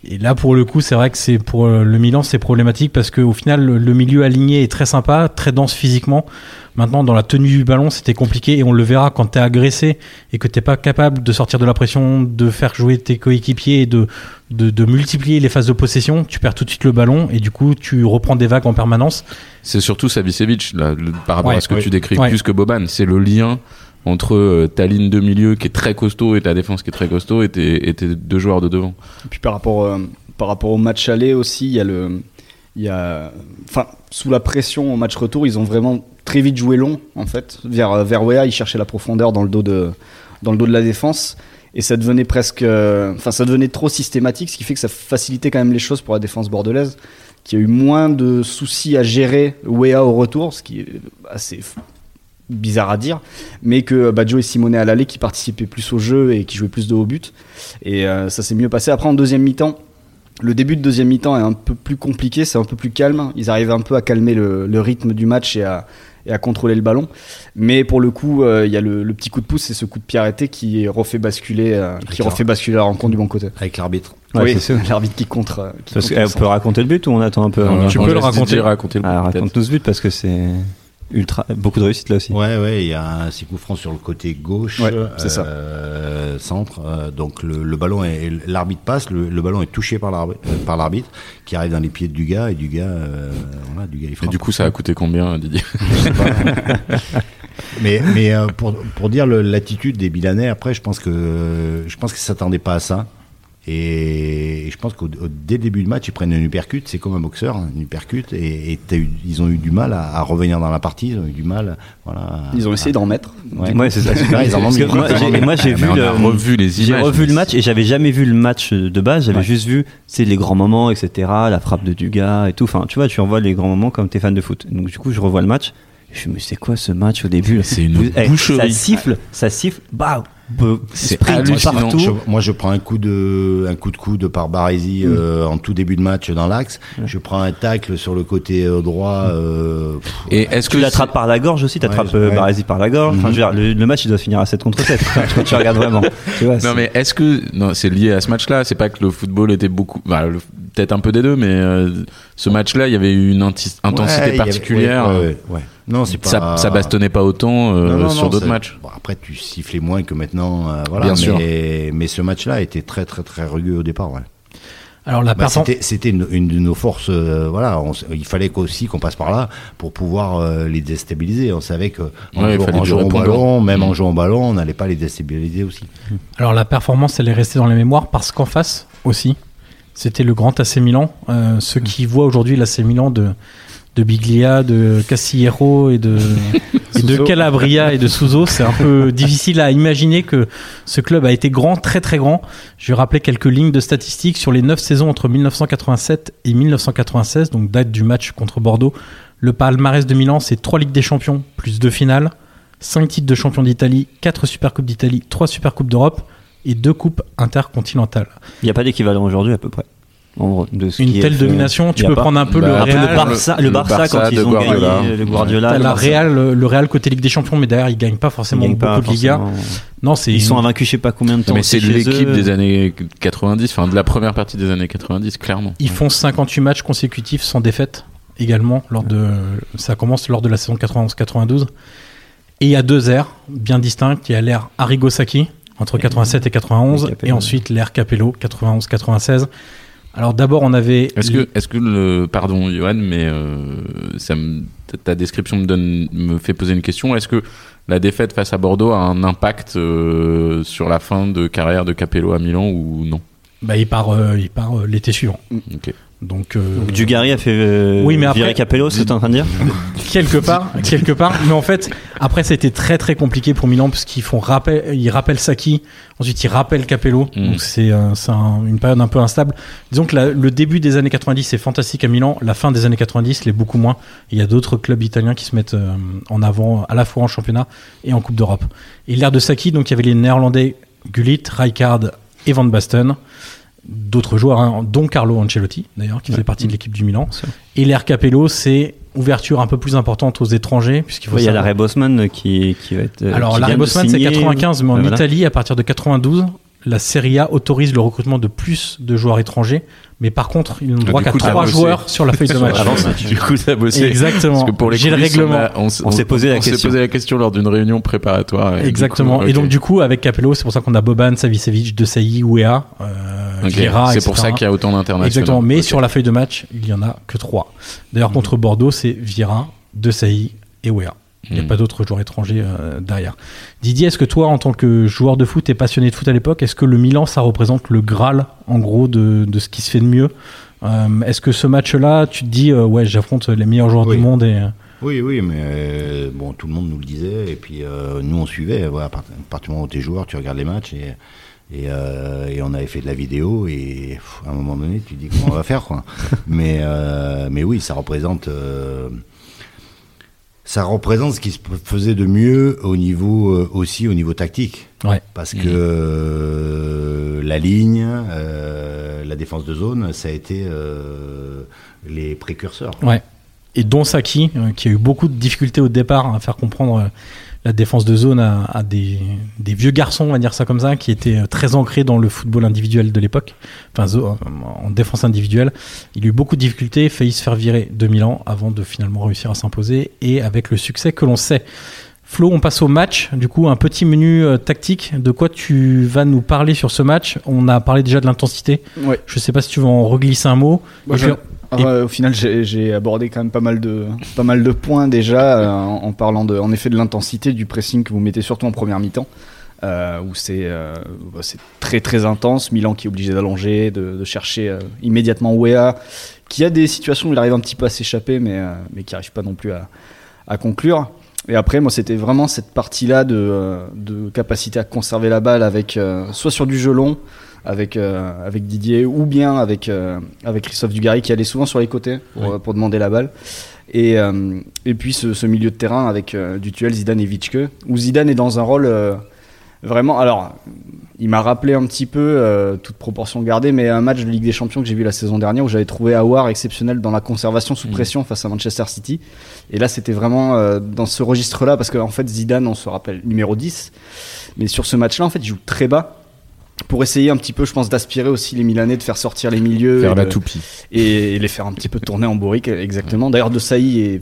Et là, pour le coup, c'est vrai que c'est pour euh, le Milan, c'est problématique parce qu'au final, le, milieu aligné est très sympa, très dense physiquement. Maintenant, dans la tenue du ballon, c'était compliqué et on le verra quand t'es agressé et que t'es pas capable de sortir de la pression, de faire jouer tes coéquipiers et de, de, de multiplier les phases de possession. Tu perds tout de suite le ballon et du coup, tu reprends des vagues en permanence. C'est surtout Savicevic là, par rapport Ouais, à ce que ouais. tu décris Ouais. plus que Boban. C'est le lien entre euh, ta ligne de milieu qui est très costaud et ta défense qui est très costaud et tes, deux joueurs de devant. Et puis par rapport, euh, par rapport au match aller aussi, il y a le. Y a, enfin, sous la pression au match retour, ils ont vraiment très vite joué long, en fait. Vers, vers Wea, ils cherchaient la profondeur dans le dos de, dans le dos de la défense. Et ça devenait presque. euh, Enfin, ça devenait trop systématique, ce qui fait que ça facilitait quand même les choses pour la défense bordelaise, qui a eu moins de soucis à gérer Wea au retour, ce qui est assez bizarre à dire, mais que Badjo et Simone à l'aller qui participaient plus au jeu et qui jouaient plus de haut but. Et euh, ça s'est mieux passé. Après, en deuxième mi-temps, le début de deuxième mi-temps est un peu plus compliqué, c'est un peu plus calme. Ils arrivent un peu à calmer le, le rythme du match et à, et à contrôler le ballon. Mais pour le coup, euh, il y a le, le petit coup de pouce, c'est ce coup de pied arrêté qui refait basculer, euh, qui refait basculer la rencontre du bon côté. Avec l'arbitre. Ouais, oui, c'est sûr. l'arbitre qui contre. euh, qui Parce contre qu'on le peut raconter le but ou on attend un peu On- tu on peux le raconter. Raconter le Ah, peut-être. raconte-nous ce but parce que c'est ultra beaucoup de réussite là aussi. Ouais, ouais, il y a un six coups francs sur le côté gauche, Ouais, c'est ça. euh, centre. euh, donc le, le ballon est, l'arbitre passe, le, le ballon est touché par l'arbitre, euh, par l'arbitre, qui arrive dans les pieds du gars et du gars, euh, voilà, du gars il Et du coup, ça a coûté combien, Didier? Je sais pas. Mais, mais euh, pour, pour dire le- l'attitude des Milanais, après, je pense que je pense qu'ils s'attendaient pas à ça. Et je pense qu'au au- dès le début du match, ils prennent une uppercut, c'est comme un boxeur, hein, une uppercut, et, et t'as eu- ils ont eu du mal à, à revenir dans la partie, ils ont eu du mal, voilà. Ils ont essayé d'en mettre. Ouais. Ouais, c'est ça. Ils en ont mis. que moi, j'ai- moi, j'ai vu le- revu les J'ai images. revu le match et j'avais jamais vu le match de base. J'avais juste vu, c'est les grands moments, etc. La frappe de Dugas et tout. Enfin, tu vois, tu envoies les grands moments comme t'es fan de foot. Donc du coup, je revois le match. Je me dis, mais c'est quoi ce match au début? C'est une Vous- eh, boucherie. Ça siffle, ça siffle. Bah, C'est hallucinant. Je- moi, je prends un coup de, un coup de coude par Baresi euh, en tout début de match dans l'axe. Je prends un tacle sur le côté euh, droit. euh, pff, Et est-ce que Tu l'attrapes par la gorge aussi, t'attrapes Ouais, euh, ouais. Baresi par la gorge. Enfin, je veux dire, le, le match il doit finir à 7 contre 7 quand tu regardes vraiment. Tu vois, Non mais est-ce que non c'est lié à ce match-là C'est pas que le football était beaucoup, bah, le- peut-être un peu des deux, mais euh, ce match-là il y avait eu une intensité ouais, avait- particulière. ouais, ouais, ouais, ouais. Non, c'est pas. Ça, ça bastonnait pas autant euh, Non, non, sur d'autres matchs. bon, après, tu sifflais moins que maintenant. euh, voilà, Bien mais, sûr. mais ce match-là était très, très, très rugueux au départ. Ouais. Alors la Bah, performance. c'était, une, une de nos forces. euh, voilà, on s- il fallait aussi qu'on passe par là pour pouvoir euh, les déstabiliser. On savait que en, Ouais, jouant- en au ballon, même Mm. en jouant au ballon, on n'allait pas les déstabiliser aussi. Alors la performance, elle est restée dans les mémoires parce qu'en face aussi, c'était le grand AC Milan. Euh, ceux qui voient aujourd'hui l'AC Milan de de Biglia, de Castillero et de et de. Calabria et de Souzo, c'est un peu difficile à imaginer que ce club a été grand, très très grand. Je vais rappeler quelques lignes de statistiques sur les 9 saisons entre 1987 et 1996, donc date du match contre Bordeaux. Le palmarès de Milan, c'est 3 Ligues des Champions plus 2 finales, 5 titres de champion d'Italie, 4 Supercoupes d'Italie, 3 Supercoupes d'Europe et 2 coupes intercontinentales. Il n'y a pas d'équivalent aujourd'hui à peu près. En gros, de ce Une telle domination, tu peux pas. prendre un peu Bah, le un peu Real. le Barça, le le Barça, Barça quand ils ont Guardiola. gagné le Guardiola. Le. Real, le, Real côté Ligue des Champions, mais derrière ils gagnent pas forcément gagnent beaucoup pas de Liga. forcément. Non, c'est Ils sont invaincus, je sais pas combien de temps. Mais c'est l'équipe des années 90, enfin de la première partie des années 90, clairement. Ils font 58 matchs consécutifs sans défaite également. Lors de, ça commence lors de la saison 91-92. Et il y a deux airs bien distincts. Il y a l'ère Arrigo Sacchi entre 87 et 91 et ensuite l'ère Capello 91-96. Alors d'abord on avait Est-ce que, est-ce que le, pardon, Johan, mais euh, ça me, ta- description me donne, me fait poser une question. Est-ce que la défaite face à Bordeaux a un impact euh, sur la fin de carrière de Capello à Milan ou non? Bah, il part, euh, il part l'été suivant. Ok. Donc, euh, Donc Dugarry a fait euh, Oui, mais après- virer Capello, c'est ce que t'es en train de dire quelque part, quelque part. Mais en fait, après, ça a été très très compliqué pour Milan parce qu'ils font rappel, ils rappellent Saki, ensuite ils rappellent Capello. Mm. Donc c'est euh, c'est un- une période un peu instable. Disons que la- le début des années 90 c'est fantastique à Milan, la fin des années 90 l'est beaucoup moins. Il y a d'autres clubs italiens qui se mettent euh, en avant à la fois en championnat et en Coupe d'Europe. Et l'ère de Saki, donc il y avait les Néerlandais Gullit, Rijkaard et Van Basten. D'autres joueurs, hein, dont Carlo Ancelotti d'ailleurs, qui faisait partie de l'équipe du Milan. Et l'ère Capello, c'est ouverture un peu plus importante aux étrangers, puisqu'il faut Ouais, Il y a l'arrêt Bosman qui, qui va être. euh, alors, de Bosman, c'est signer. 95, mais en voilà. Italie, à partir de 92, la Serie A autorise le recrutement de plus de joueurs étrangers. Mais par contre, ils n'ont Ah, droit qu'à trois joueurs sur la feuille de match. Avant, Du coup, ça a bossé. Exactement. Parce que pour les J'ai le règlement. On, s'est posé la question. posé la question lors d'une réunion préparatoire. et Exactement. coup, Et donc, du coup, avec Capello, c'est pour ça qu'on a Boban, Savicevic, De Sailly, Ouéa, euh, Vieira, C'est pour ça qu'il y a autant d'internationaux. Exactement. Mais sur la feuille de match, il y en a que trois. D'ailleurs, contre Bordeaux, c'est Vieira, De Sailly et Ouéa. Il n'y a Hmm. pas d'autres joueurs étrangers euh, derrière. Didier, est-ce que toi, en tant que joueur de foot et passionné de foot à l'époque, est-ce que le Milan, ça représente le Graal, en gros, de, de ce qui se fait de mieux? Euh, Est-ce que ce match-là, tu te dis, euh, ouais, j'affronte les meilleurs joueurs Oui. du monde et... Oui, oui, mais euh, bon, tout le monde nous le disait, et puis euh, nous on suivait. Part- à partir du moment où tu es joueur, tu regardes les matchs, et, et, euh, et on avait fait de la vidéo, et pff, à un moment donné, tu te dis comment on va faire, quoi. mais, euh, mais oui, ça représente. euh, ça représente ce qui se faisait de mieux au niveau aussi au niveau tactique Ouais. parce que euh, la ligne la défense de zone ça a été les précurseurs Ouais. Et dont Saki, qui a eu beaucoup de difficultés au départ à faire comprendre la défense de zone à, à des, des vieux garçons, on va dire ça comme ça, qui étaient euh, très ancrés dans le football individuel de l'époque, enfin en défense individuelle. Il a eu beaucoup de difficultés, failli se faire virer de Milan avant de finalement réussir à s'imposer et avec le succès que l'on sait. Flo, on passe au match. Du coup, un petit menu euh, tactique. De quoi tu vas nous parler sur ce match? On a parlé déjà de l'intensité. Ouais. Je sais pas si tu veux en reglisser un mot. Au final, j'ai abordé quand même pas mal de, pas mal de points déjà euh, en, parlant de, en effet de l'intensité du pressing que vous mettez surtout en première mi-temps, euh, où c'est euh, bah, très très intense. Milan qui est obligé d'allonger, de, de chercher euh, immédiatement Wea, qui a des situations où il arrive un petit peu à s'échapper, mais, euh, mais qui n'arrive pas non plus à, à conclure. Et après, moi, c'était vraiment cette partie-là de, euh, de capacité à conserver la balle avec soit sur du jeu long, avec, euh, avec Didier, ou bien avec, euh, avec Christophe Dugarry qui allait souvent sur les côtés pour, pour demander la balle. Et, euh, et puis ce, ce milieu de terrain avec euh, du duel Zidane et Vitschke, où Zidane est dans un rôle euh, vraiment. Alors, il m'a rappelé un petit peu, euh, toute proportion gardée, mais un match de Ligue des Champions que j'ai vu la saison dernière où j'avais trouvé Awar exceptionnel dans la conservation sous pression face à Manchester City. Et là, c'était vraiment euh, dans ce registre-là, parce qu'en fait, Zidane, on se rappelle, numéro 10. Mais sur ce match-là, en fait, il joue très bas pour essayer un petit peu, je pense, d'aspirer aussi les Milanais, de faire sortir les milieux. Faire et la de- toupie. et, et les faire un petit peu tourner en bourrique, exactement. D'ailleurs, De Sailly est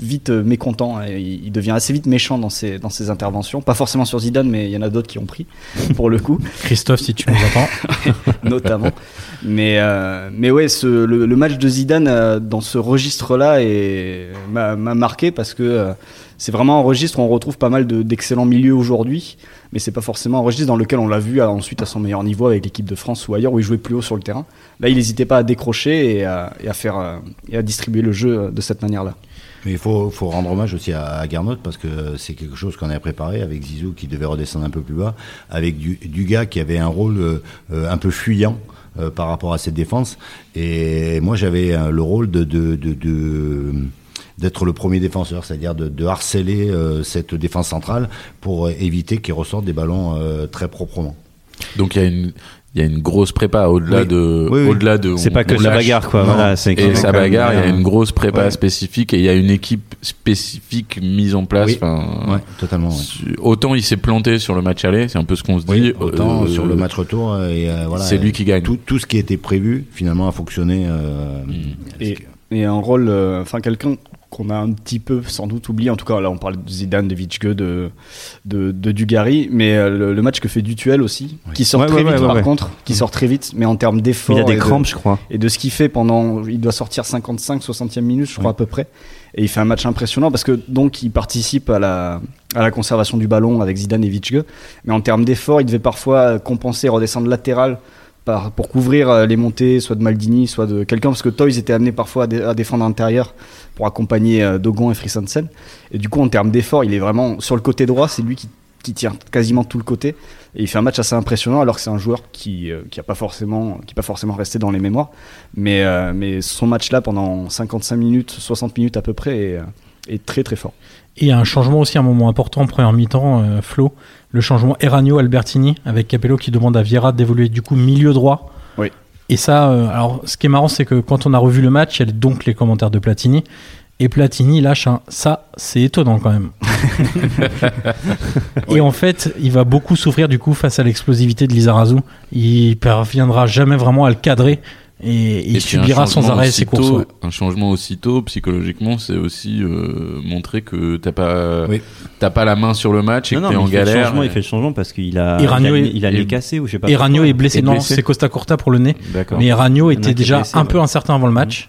vite euh, mécontent, et il devient assez vite méchant dans ses, dans ses interventions. Pas forcément sur Zidane, mais il y en a d'autres qui ont pris, pour le coup, Christophe, si tu nous entends. notamment. Mais, euh, mais ouais, ce, le, le match de Zidane euh, dans ce registre-là m'a m'a marqué parce que euh, c'est vraiment un registre où on retrouve pas mal de- d'excellents milieux aujourd'hui, mais c'est pas forcément un registre dans lequel on l'a vu ensuite à son meilleur niveau avec l'équipe de France ou ailleurs où il jouait plus haut sur le terrain. Là, il n'hésitait pas à décrocher et à, faire euh, et à distribuer le jeu euh, de cette manière-là. Mais il faut, rendre hommage aussi à, à parce que c'est quelque chose qu'on a préparé avec Zizou qui devait redescendre un peu plus bas, avec du, Dugas qui avait un rôle euh, un peu fuyant par rapport à cette défense. Et moi j'avais le rôle de- d'être le premier défenseur, c'est-à-dire de, de harceler euh, cette défense centrale pour euh, éviter qu'il ressorte des ballons euh, très proprement. Donc il y a une il y a une grosse prépa au-delà Oui. de Oui, oui. au-delà de C'est pas que de la bagarre, quoi. Voilà, c'est Et sa bagarre, il y a une grosse prépa Ouais. spécifique et il y a une équipe spécifique mise en place. Oui. Enfin, Ouais, totalement. ouais. Autant il s'est planté sur le match aller, c'est un peu ce qu'on se dit. Autant euh, sur le match retour, et euh, voilà, c'est lui qui gagne. Tout, tout ce qui était prévu, finalement, a fonctionné. euh, Et, et un rôle, euh, enfin quelqu'un qu'on a un petit peu sans doute oublié, en tout cas là on parle de Zidane, de Vitschke, de, de, de Dugarry, mais euh, le, le match que fait Dutuel aussi, qui sort Ouais, très ouais, vite ouais, par contre, qui sort très vite, mais en termes d'effort Il a des de- crampes, je crois. et de ce qu'il fait pendant, il doit sortir 55, 60e minute, je crois à peu près. Et il fait un match impressionnant parce que donc il participe à la, à la conservation du ballon avec Zidane et Vitschke. Mais en termes d'effort, il devait parfois compenser, redescendre latéral par, pour couvrir euh, les montées, soit de Maldini, soit de quelqu'un, parce que Toys était amené parfois à, dé- à défendre intérieur pour accompagner euh, Dogon et Christensen. Et du coup, en termes d'effort, il est vraiment sur le côté droit, c'est lui qui, qui tient quasiment tout le côté. Et il fait un match assez impressionnant, alors que c'est un joueur qui euh, qui pas forcément pas forcément resté dans les mémoires. Mais mais son match là pendant 55 minutes, 60 minutes à peu près est, est très très fort. Et un changement aussi, un moment important en première mi-temps, Flo, le changement Eranio-Albertini, avec Capello qui demande à Vieira d'évoluer du coup milieu droit. Oui. Et ça, euh, alors ce qui est marrant, c'est que quand on a revu le match, il y a donc les commentaires de Platini. Et Platini lâche un ça, c'est étonnant quand même. Et en fait, il va beaucoup souffrir du coup face à l'explosivité de Lizarazu. Il parviendra jamais vraiment à le cadrer et, et il subira sans changement arrêt ses courses. ouais. Un changement aussitôt, psychologiquement, c'est aussi euh, montrer que t'as pas, Oui. t'as pas la main sur le match et Non, que t'es en il fait le galère. changement, il fait le changement parce qu'il a, Et Ragno il a, est- il a les cassé ou je sais pas. Pourquoi. est blessé, non, blessé. c'est Costa Curta pour le nez. D'accord. Mais a était déjà blessé, un ouais. peu incertain avant le match.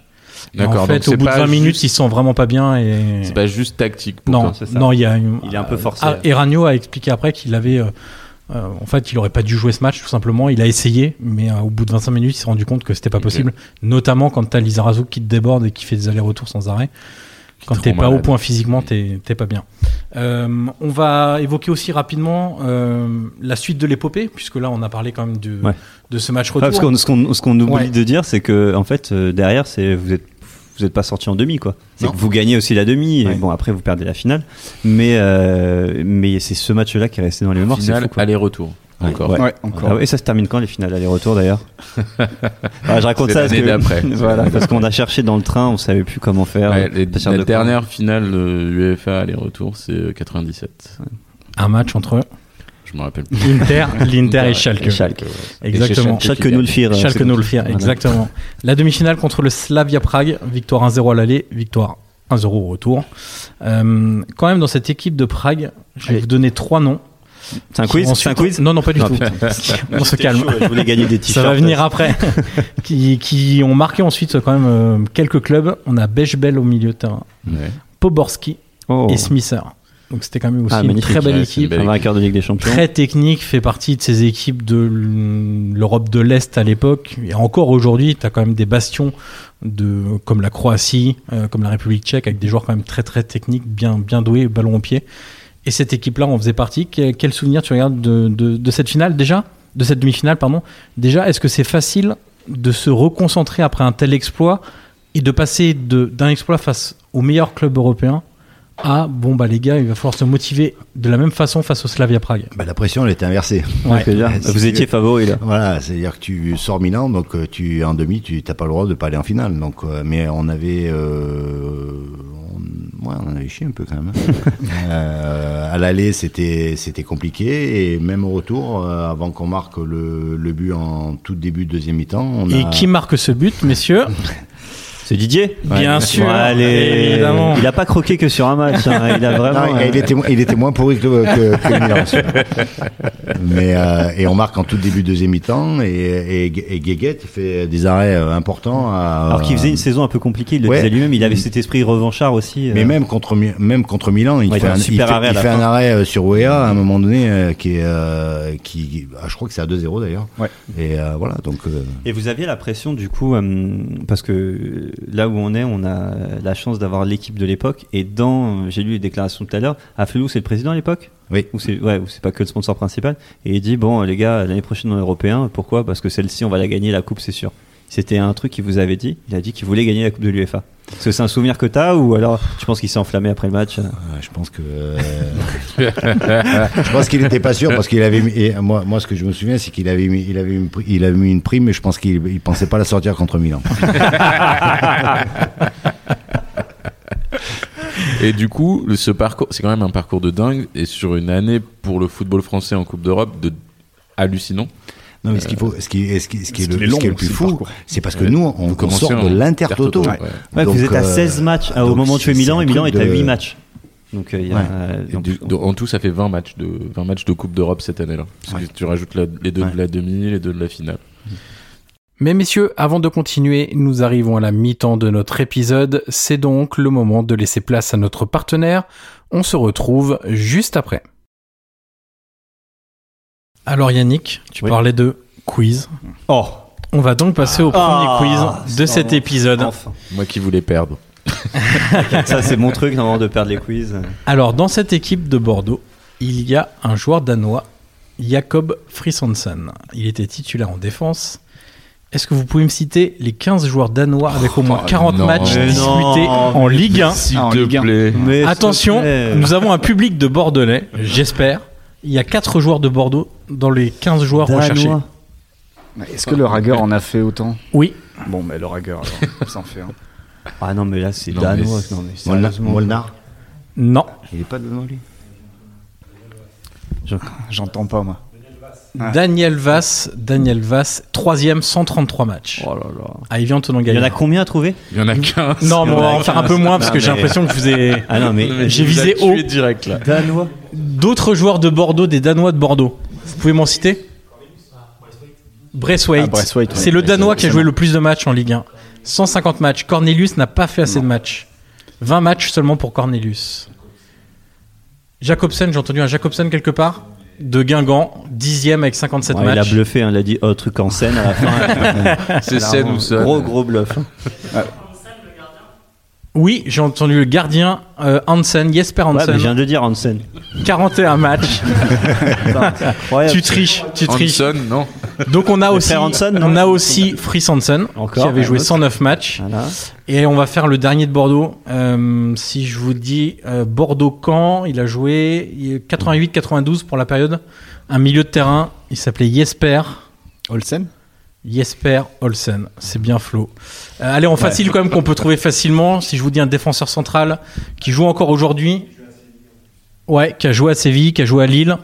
D'accord. En donc fait, au c'est bout de pas 20 minutes, juste- il se sent vraiment pas bien et C'est pas juste tactique pour non, toi. c'est ça. non, il y a une- Il est un peu forcé. Ah, et Ragno a expliqué après qu'il avait, euh, en fait, il aurait pas dû jouer ce match tout simplement. Il a essayé, mais euh, au bout de 25 minutes, il s'est rendu compte que c'était pas possible. Notamment quand t'as Lizarazu qui te déborde et qui fait des allers-retours sans arrêt. Quand te t'es pas au point physiquement, t'es t'es pas bien. Euh, on va évoquer aussi rapidement euh, la suite de l'épopée, puisque là, on a parlé quand même de, Ouais. de ce match Ouais, retour. parce qu'on- ce qu'on ce qu'on oublie Ouais. de dire, c'est que en fait euh, derrière, c'est vous êtes vous êtes pas sorti en demi quoi. C'est que vous gagnez aussi la demi et Ouais. bon après vous perdez la finale, mais euh, mais c'est ce match-là qui est resté dans les mémoires. Finale, aller-retour. Encore. Ouais. Ouais, encore. Ah ouais, et ça se termine quand les finales aller-retour d'ailleurs Ah, Je raconte ça parce d'après. voilà parce qu'on a cherché dans le train, on savait plus comment faire. Ouais, les- la de dernière finale de UEFA aller-retour, c'est euh, 97. Un match entre Je me rappelle plus. Inter, l'Inter et Schalke. Et Schalke. Exactement. Chez Schalke nous le firent. Schalke c'est nous bon. le firent, Voilà. exactement. La demi-finale contre le Slavia Prague, victoire 1-0 à l'aller, victoire 1-0 au retour. Euh, quand même, dans cette équipe de Prague, je vais Allez. vous donner trois noms. C'est un Qui quiz un Non, non, pas du Non, tout. putain. On se calme. chaud, Je voulais gagner des Ça t-shirts. va venir après. qui, qui ont marqué ensuite quand même euh, quelques clubs. On a Bechbel au milieu de terrain, Ouais. Poborski Oh. et Smither. Donc c'était quand même aussi Ah, une très belle Ouais, équipe. belle Un vainqueur de Ligue des Champions. Très technique, fait partie de ces équipes de l'Europe de l'Est à l'époque. Et encore aujourd'hui, tu as quand même des bastions de, comme la Croatie, euh, comme la République tchèque, avec des joueurs quand même très très techniques, bien, bien doués, ballon au pied. Et cette équipe-là en faisait partie. Quel, quel souvenir tu regardes de, de, de cette finale déjà? De cette demi-finale, pardon. Déjà, est-ce que c'est facile de se reconcentrer après un tel exploit et de passer de- d'un exploit face aux meilleurs clubs européens à bon bah les gars il va falloir se motiver de la même façon face au Slavia Prague. Bah, la pression, elle était inversée. Ouais, dire, Si Vous tu- étiez favori là. Voilà, c'est-à-dire que tu sors Milan, donc euh, tu en demi, tu n'as pas le droit de pas aller en finale. Donc, euh, mais on avait, euh, on, ouais, on en avait chié un peu quand même. hein. Euh, à l'aller, c'était c'était compliqué et même au retour, euh, avant qu'on marque le, le but en tout début de deuxième mi-temps, on Et a- qui marque ce but, messieurs? C'est Didier Bien sûr, Allez. évidemment. Il a pas croqué que sur un match. hein. Il a vraiment. Non, il, il était, il était moins pourri que, Milan. Mais euh, et on marque en tout début de deuxième mi-temps et, et, et Guéguet fait des arrêts euh, importants. À, Alors qu'il faisait une saison un peu compliquée, il le Ouais. disait lui-même. Il avait cet esprit revanchard aussi. Mais euh. même contre même contre Milan, il Ouais, fait un il super fait- arrêt il fait un arrêt euh, sur Wea à un moment donné euh, qui est euh, qui ah, je crois que c'est à 2-0 d'ailleurs. Ouais. Et euh, voilà donc euh, Et vous aviez la pression du coup, euh, parce que là où on est, on a la chance d'avoir l'équipe de l'époque. Et dans, j'ai lu les déclarations tout à l'heure, Afflelou c'est le président à l'époque? Oui. Ou c'est ouais, ou c'est pas que le sponsor principal? Et il dit bon les gars, l'année prochaine on est européen. Pourquoi? Parce que celle-ci on va la gagner, la coupe c'est sûr. C'était un truc qu'il vous avait dit. Il a dit qu'il voulait gagner la coupe de l'UEFA. Est-ce que c'est un souvenir que t'as ou alors tu penses qu'il s'est enflammé après le match? Euh, je pense que euh, je pense qu'il était pas sûr parce qu'il avait mis, et moi moi ce que je me souviens c'est qu'il avait mis il avait une, pri- il avait mis une prime mais je pense qu'il il pensait pas la sortir contre Milan. Et du coup, ce parcours, c'est quand même un parcours de dingue et sur une année pour le football français en Coupe d'Europe de hallucinant. Non mais ce qu'il faut ce qui ce qui, ce qui est Ce le, qui est long ce qui est le plus le fou c'est parce que Ouais. nous on, on sort en de l'Intertoto. Ouais. Vous êtes à euh, 16 matchs ah, au moment où tu fais Milan et Milan est à de- 8 matchs. Donc euh, il y a, Ouais. euh, Et donc, du- de- en tout, ça fait 20 matchs de 20 matchs de Coupe d'Europe cette année-là. Parce que tu rajoutes la- les deux Ouais. de la demi, les deux de la finale. Mais messieurs, avant de continuer, nous arrivons à la mi-temps de notre épisode. C'est donc le moment de laisser place à notre partenaire. On se retrouve juste après. Alors Yannick, tu Oui. parlais de quiz. Oh On va donc passer au premier Ah, quiz de cet épisode. Enfin. Moi qui voulais perdre. Ça, c'est mon truc, normalement, de perdre les quiz. Alors, dans cette équipe de Bordeaux, il y a un joueur danois, Jakob Frisonsen. Il était titulaire en défense. Est-ce que vous pouvez me citer les 15 joueurs danois avec au moins Oh, 40 non. matchs disputés non, en Ligue 1 S'il te plaît. Attention, nous avons un public de Bordelais, j'espère. Il y a 4 joueurs de Bordeaux dans les 15 joueurs Danois. recherchés. Est-ce que le Rager en a fait autant Oui, Bon, mais le Rager, alors, ça en fait un. Ah non, mais là, c'est Non, danois. mais Non, mais Molnar, sérieusement. Molnar, non. il est pas dedans lui. J'entends pas, moi. Ah. Daniel Vass, Daniel Vass, troisième, 133 matchs. Oh là là. Ah, il vient de Il y en a combien à trouver? Il y en a 15. Non, mais on Il va en faire un 15. peu moins parce Non, que j'ai mais- l'impression que je vous ai. Ah non, mais J'ai visé haut. direct là. danois. D'autres joueurs de Bordeaux, des Danois de Bordeaux. Vous pouvez m'en citer? Braithwaite. Ah, Braithwaite, ouais. C'est le Danois qui a joué le plus de matchs en Ligue 1. 150 matchs. Cornelius n'a pas fait assez de matchs. 20 matchs seulement pour Cornelius. Jacobsen, j'ai entendu un Jacobsen quelque part? De Guingamp, dixième avec 57 Ouais, il a matchs. bluffé, hein, il a dit oh, truc en scène à la fin. C'est scène ou ça Gros, gros bluff. Oui, j'ai entendu le gardien euh, Hansen, Jesper Ouais, Hansen, mais je viens de dire Hansen. 41 matchs. Tu triches, tu triches. Hanson, non Donc on a aussi, Hansen, on a aussi Fritz Hansen Encore, qui avait joué autre. 109 matchs. Voilà. Et on va faire le dernier de Bordeaux. Euh, si je vous dis euh, Bordeaux-Caen, il a joué 88-92 pour la période. Un milieu de terrain, il s'appelait Jesper. Olsen Jesper Olsen, c'est bien Flo. Euh, allez, en facile quand même qu'on peut trouver facilement. Si je vous dis un défenseur central qui joue encore aujourd'hui, ouais, qui a joué à Séville, qui a joué à Lille.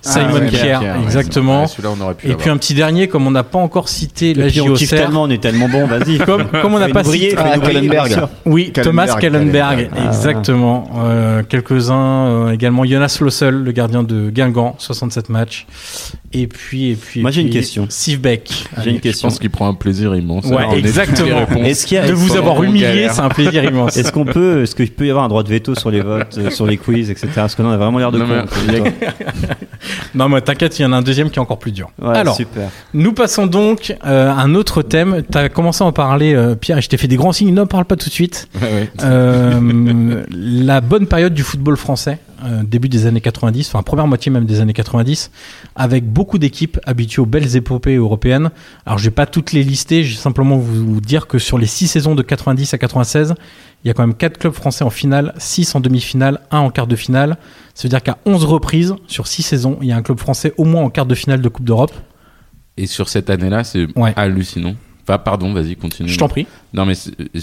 Simon ouais, Kier, ouais, exactement. ouais, on aurait pu Et puis un petit dernier, comme on n'a pas encore cité la puis on tellement, on est tellement bon, vas-y. comme, comme on n'a pas briller, cité. briller, Kallenberg. Oui, Thomas Kallenberg, Kallenberg, Kallenberg. exactement. Euh, Quelques-uns euh, également. Jonas Lossel, le gardien de Guingamp, 67 matchs. Et puis, et puis. Moi, j'ai une question. Steve Beck. J'ai une Je question. pense qu'il prend un plaisir immense. Ouais, exactement. Est-ce qu'il y a, De vous avoir humilié, c'est un plaisir immense. Est-ce qu'on peut, est-ce qu'il peut y avoir un droit de veto sur les votes, euh, sur les quiz, etc. Parce que là, on a vraiment l'air de Non, mais con. Non, mais t'inquiète, il y en a un deuxième qui est encore plus dur. Ouais, Alors, super. Nous passons donc euh, à un autre thème. Tu as commencé à en parler, euh, Pierre, et je t'ai fait des grands signes. Ne parle pas tout de suite. Ouais, ouais. Euh, la bonne période du football français, euh, début des années 90, enfin première moitié même des années 90, avec beaucoup d'équipes habituées aux belles épopées européennes. Alors je vais pas toutes les lister, je vais simplement vous, dire que sur les six saisons de 90 à 96, il y a quand même quatre clubs français en finale, 6 en demi-finale, 1 en quart de finale. Ça veut dire qu'à 11 reprises sur 6 saisons, il y a un club français au moins en quart de finale de Coupe d'Europe. Et sur cette année-là, c'est Ouais. hallucinant. Enfin, pardon, vas-y, continue. Je t'en prie. Non, mais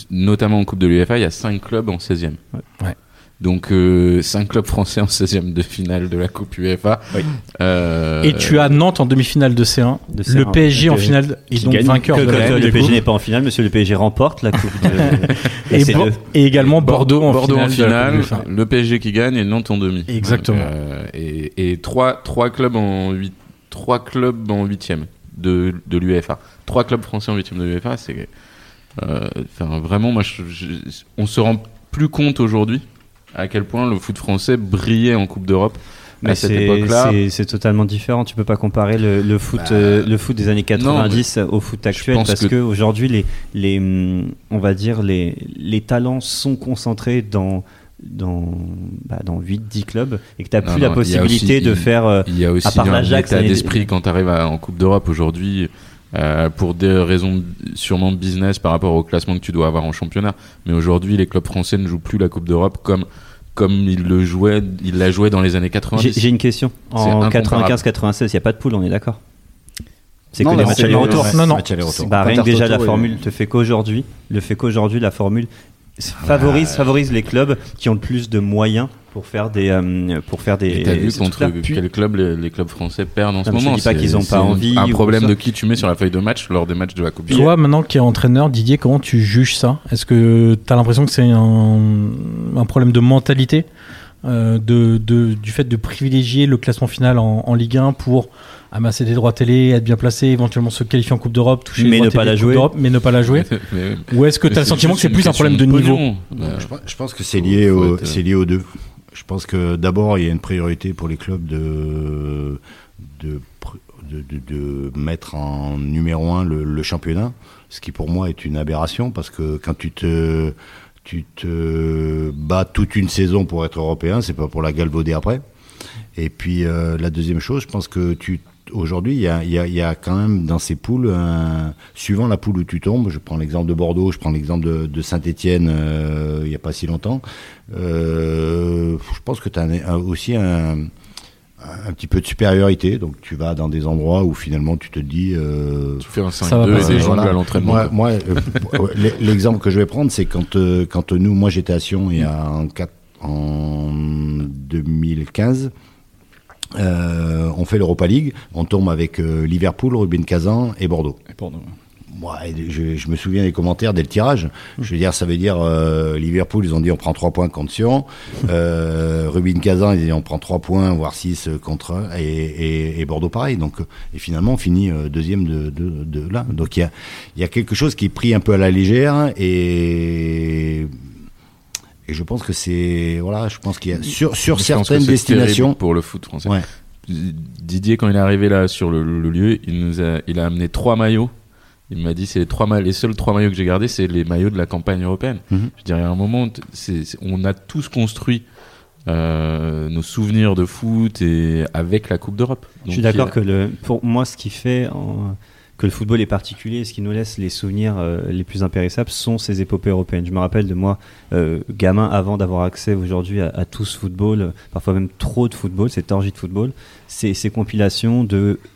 notamment en Coupe de l'UEFA, il y a 5 clubs en 16e. Ouais. Donc, 5 clubs français en 16e de finale de la Coupe UEFA. Oui. Euh, Et tu as Nantes en demi-finale de C1, De le C1, PSG en finale qui donc gagne. vainqueur Que, de la le PSG n'est pas en finale, monsieur le PSG remporte la coupe de... Et, Bo- également Bordeaux, en Bordeaux finale. en de finale, le PSG qui gagne et Nantes en demi. Exactement. Euh, et, et trois, trois clubs en huit, trois clubs en huitième de, de l'UEFA. Trois clubs français en huitième de l'UEFA, c'est euh, vraiment, moi, je, je- on se rend plus compte aujourd'hui à quel point le foot français brillait en Coupe d'Europe Mais à cette c'est- époque-là. c'est totalement différent. Tu peux pas comparer le, le foot, Bah, euh, le foot des années 90 au foot actuel parce que- que, aujourd'hui les, les, hum, on va dire les, les talents sont concentrés dans dans bah, dans 8-10 clubs et que tu n'as plus non, la il y a possibilité aussi- de faire euh, Il y a aussi à part un état d'esprit quand tu arrives en Coupe d'Europe aujourd'hui, euh, pour des raisons sûrement de business par rapport au classement que tu dois avoir en championnat. Mais aujourd'hui, les clubs français ne jouent plus la Coupe d'Europe comme comme ils le jouaient, ils la jouaient dans les années 90. J'ai une question. C'est En incomparable. 95-96, il n'y a pas de poule, on est d'accord? C'est Non, que des non, matchs c'est aller-retour. le- Non, non. Bah, rien que déjà la formule te fait qu'aujourd'hui, le fait qu'aujourd'hui la formule favorise, favorise les clubs qui ont le plus de moyens pour faire des euh, pour faire des. Et t'as vu contre quel club les, les clubs français perdent en ce mais je moment dis pas C'est- qu'ils ont pas envie Un problème de qui tu mets sur la feuille de match lors des matchs de la Coupe d'Europe. Toi, maintenant qui es entraîneur, Didier, comment tu juges ça? Est-ce que tu as l'impression que c'est un, un problème de mentalité euh, de, de- du fait de privilégier le classement final en, en Ligue 1 pour amasser des droits télé, être bien placé, éventuellement se qualifier en Coupe d'Europe, toucher les Mais droits ne pas télé la de Coupe jouer. d'Europe, mais ne pas la jouer? Mais- Ou est-ce que tu as le sentiment que c'est plus un problème de niveau. Euh, Je pense- Je pense que c'est lié, au, euh, c'est lié aux deux. Je pense que d'abord, il y a une priorité pour les clubs de, de, de, mettre en numéro un le, le championnat, ce qui pour moi est une aberration parce que quand tu te, tu te bats toute une saison pour être européen, c'est pas pour la galvauder après. Et puis euh, la deuxième chose, je pense que tu aujourd'hui, il y a, il y, a, il y a quand même dans ces poules, un- suivant la poule où tu tombes, je prends l'exemple de Bordeaux, je prends l'exemple de, de Saint-Etienne il n'y a pas si longtemps, euh, je pense que tu as aussi un, un petit peu de supériorité, donc tu vas dans des endroits où finalement tu te dis... euh, Tu fais un Ça va 5-2 et passer, des voilà. à l'entraînement. Moi, moi, euh, l- l'exemple que je vais prendre, c'est quand, euh, quand nous, moi j'étais à Sion il y a en, quatre- en 2015. Euh, on fait l'Europa League, on tombe avec euh, Liverpool, Rubin Kazan et Bordeaux. Et Bordeaux. Moi, je, je me souviens des commentaires dès le tirage. Je veux dire, ça veut dire euh, Liverpool, ils ont dit on prend 3 points contre Sion. Euh, Rubin Kazan, ils ont dit on prend 3 points, voire 6 contre un. Et, et, et Bordeaux pareil. Donc, et finalement, on finit deuxième de, de, de là. Donc il y a, il y a quelque chose qui est pris un peu à la légère et. Et je pense que c'est voilà, je pense qu'il y a sur sur certaines destinations. pour le foot français. Ouais. Didier, quand il est arrivé là sur le, le lieu, il nous a, il a amené trois maillots. Il m'a dit c'est les trois les seuls trois maillots que j'ai gardés, c'est les maillots de la campagne européenne. Mhm. Je dirais à un moment, t- c'est, c'est- on a tous construit euh, nos souvenirs de foot et avec la Coupe d'Europe. Je suis d'accord que le, pour moi, ce qui fait en- que le football est particulier, ce qui nous laisse les souvenirs euh, les plus impérissables sont ces épopées européennes. Je me rappelle de moi, euh, gamin, avant d'avoir accès aujourd'hui à, tout ce football, euh, parfois même trop de football, cette orgie de football, ces, compilations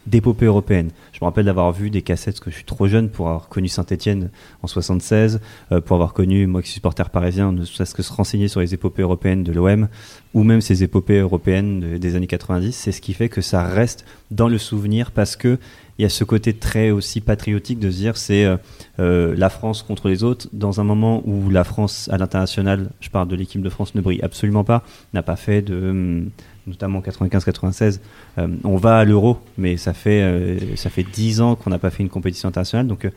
d'épopées européennes. Je me rappelle d'avoir vu des cassettes, parce que je suis trop jeune pour avoir connu Saint-Etienne en 76, euh, pour avoir connu, moi qui suis supporter parisien, ne serait-ce que se renseigner sur les épopées européennes de l'OM, ou même ces épopées européennes de- des années 90, c'est ce qui fait que ça reste dans le souvenir parce que il y a ce côté très aussi patriotique de se dire c'est euh, euh, la France contre les autres dans un moment où la France à l'international, je parle de l'équipe de France, ne brille absolument pas, n'a pas fait de hum, notamment 95-96, euh, on va à l'euro, mais ça fait euh, ça fait 10 ans qu'on n'a pas fait une compétition internationale, donc euh,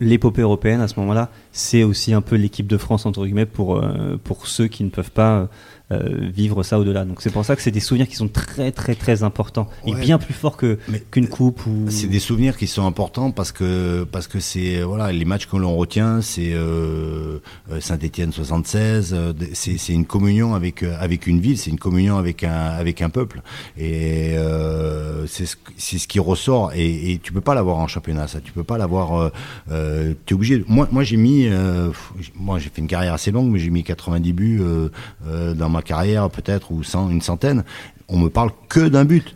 l'épopée européenne à ce moment-là, c'est aussi un peu l'équipe de France entre guillemets pour pour ceux qui ne peuvent pas vivre ça au-delà. Donc c'est pour ça que c'est des souvenirs qui sont très très très importants et Ouais. bien plus forts que qu'une coupe ou C'est des souvenirs qui sont importants parce que parce que c'est voilà les matchs que l'on retient c'est euh, Saint-Étienne 76 euh, c'est une communion avec euh, avec une ville c'est une communion avec un avec un peuple et euh, c'est ce qui ressort et, et tu peux pas l'avoir en championnat ça tu peux pas l'avoir euh, euh, tu es obligé moi moi j'ai mis euh, moi j'ai fait une carrière assez longue mais j'ai mis 90 buts euh, euh, dans ma carrière peut-être ou 100 une centaine on me parle que d'un but.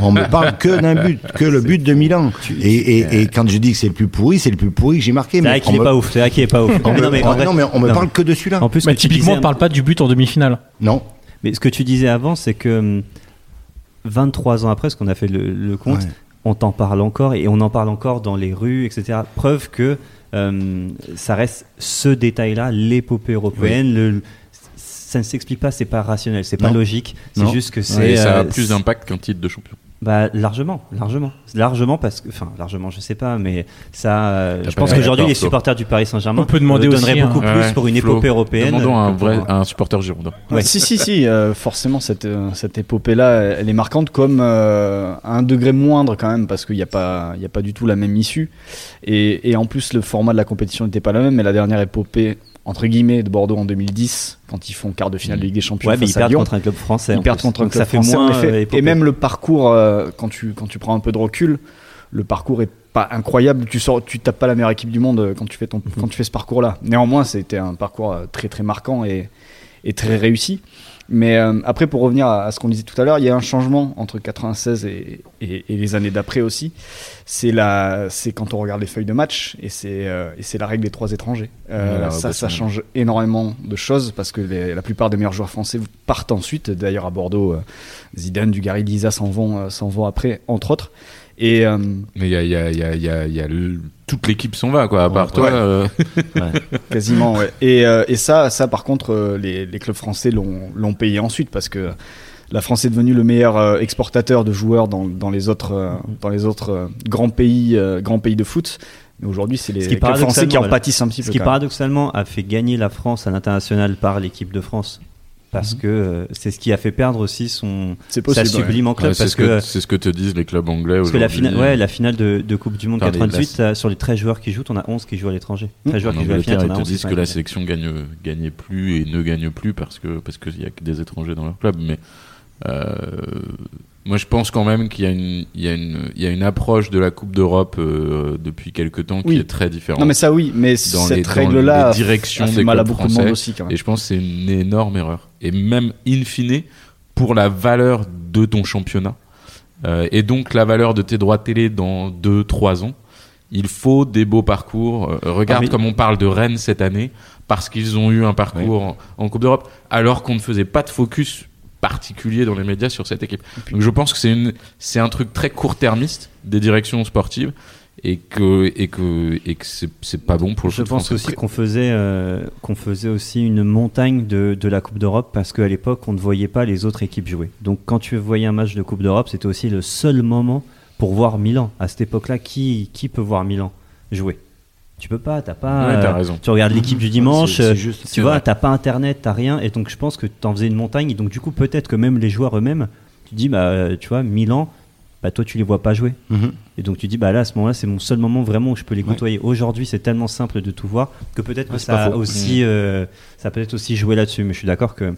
On me parle que d'un but, que le but de Milan. Et, et, et quand je dis que c'est le plus pourri, c'est le plus pourri que j'ai marqué. C'est mais vrai qu'il est me- pas ouf, c'est vrai qu'il est pas ouf. on me- non, mais, en vrai- non, mais on me non. parle que de celui-là. En plus, tu typiquement, disais- on parle pas du but en demi-finale. Non. Mais ce que tu disais avant, c'est que hum, 23 ans après, ce qu'on a fait le, le compte, Ouais. on t'en parle encore et on en parle encore dans les rues, etc. Preuve que euh, ça reste ce détail-là, l'épopée européenne. Le, ça ne s'explique pas, c'est pas rationnel, c'est pas Non. logique. C'est juste que Et c'est ça a euh, plus d'impact qu'un titre de champion. Bah largement, largement, largement parce que, enfin largement, je sais pas, mais ça, euh, je pense qu'aujourd'hui les supporters du Paris Saint-Germain On peut demander donneraient aussi, hein. beaucoup plus Ouais, pour une Flo, épopée européenne. Demandons à un vrai, pour- un supporter girondin. Ouais. Si, si, si, euh, forcément, cette, cette épopée-là, elle est marquante comme euh, à un degré moindre quand même, parce qu'il n'y a, pas- il y a pas du tout la même issue. Et, et en plus, le format de la compétition n'était pas le même, mais la dernière épopée, entre guillemets, de Bordeaux en 2010, quand ils font quart de finale de Ligue des Champions Ouais, mais ils à perdent Lyon. contre un club français. Ils en perdent plus. contre un Donc club ça fait français, en moins. effet. euh, et même le parcours, euh, quand, tu, quand tu prends un peu de recul, le parcours est pas incroyable. Tu sors, tu tapes pas la meilleure équipe du monde euh, quand tu fais, ton, quand tu fais ce parcours-là. Néanmoins, c'était un parcours très très marquant et, et très réussi. Mais euh, après, pour revenir à, à ce qu'on disait tout à l'heure, il y a un changement entre 96 et, et- et les années d'après aussi. C'est la, c'est quand on regarde les feuilles de match et c'est euh, et c'est la règle des trois étrangers. Euh, ça, ça change énormément de choses parce que les- la plupart des meilleurs joueurs français partent ensuite. D'ailleurs, à Bordeaux, euh, Zidane, Dugarry, Lisa s'en vont, euh, s'en vont après, entre autres. Et euh, Mais il y a, il y a, il y a, il y a, il y a le- toute l'équipe s'en va, quoi. À part Ouais. toi, euh, Quasiment, ouais. Et, euh, et ça, ça, par contre, les, les clubs français l'ont payé ensuite parce que la France est devenue le meilleur euh, exportateur de joueurs dans, dans les autres, euh, dans les autres euh, grands, pays, euh, grands pays de foot. Mais aujourd'hui, c'est les Ce qui, clubs français qui en pâtissent un petit Ce peu. qui quand même. paradoxalement a fait gagner la France à l'international par l'équipe de France. Parce que euh, c'est ce qui a fait perdre aussi son sa possible. ouais. sublime en club. ouais, c'est parce ce que, que, c'est ce que te disent les clubs anglais parce que la, finale, ouais, la finale de, de Coupe du Monde Enfin, les- 98, euh, sur les 13 joueurs qui jouent, on a 11 qui jouent à l'étranger. 13 joueurs En qui jouent à la finale, ils on a te 11 qui disent sont à que la sélection gagne, gagnait plus et ne gagne plus parce que parce qu'il y a que des étrangers dans leur club. Mais euh, moi, je pense quand même qu'il y a une il y a une il y a une approche de la Coupe d'Europe euh, depuis quelques temps qui Oui. est très différente. Non, mais ça, oui, mais dans cette règle-là fait des mal à beaucoup de monde aussi, quand même. Et je pense que c'est une énorme erreur. Et même in fine, pour la valeur de ton championnat, euh, et donc la valeur de tes droits télé dans 2-3 ans, il faut des beaux parcours. Euh, regarde Ah, mais- comme on parle de Rennes cette année, parce qu'ils ont eu un parcours en, en Coupe d'Europe, alors qu'on ne faisait pas de focus particulier dans les médias sur cette équipe. Donc je pense que c'est une, c'est un truc très court-termiste des directions sportives et que et que et que c'est c'est pas bon pour le Je pense français. aussi qu'on faisait, euh, qu'on faisait aussi une montagne de, de la Coupe d'Europe parce qu'à l'époque, on ne voyait pas les autres équipes jouer. Donc quand tu voyais un match de Coupe d'Europe, c'était aussi le seul moment pour voir Milan. À cette époque-là, qui, qui peut voir Milan jouer? Tu peux pas, t'as pas. Ouais, euh, raison. Tu regardes l'équipe du dimanche, C'est- c'est euh, juste, tu vois, t'as pas internet, t'as rien, et donc je pense que t'en faisais une montagne, et donc du coup, peut-être que même les joueurs eux-mêmes, tu dis, bah, euh, tu vois, Milan, bah, toi, tu les vois pas jouer. Mhm. Et donc tu dis, bah là, à ce moment-là, c'est mon seul moment vraiment où je peux les Ouais. côtoyer. Aujourd'hui, c'est tellement simple de tout voir que peut-être que Ouais, ça a aussi, euh, ça a peut-être aussi joué là-dessus. Mais je suis d'accord que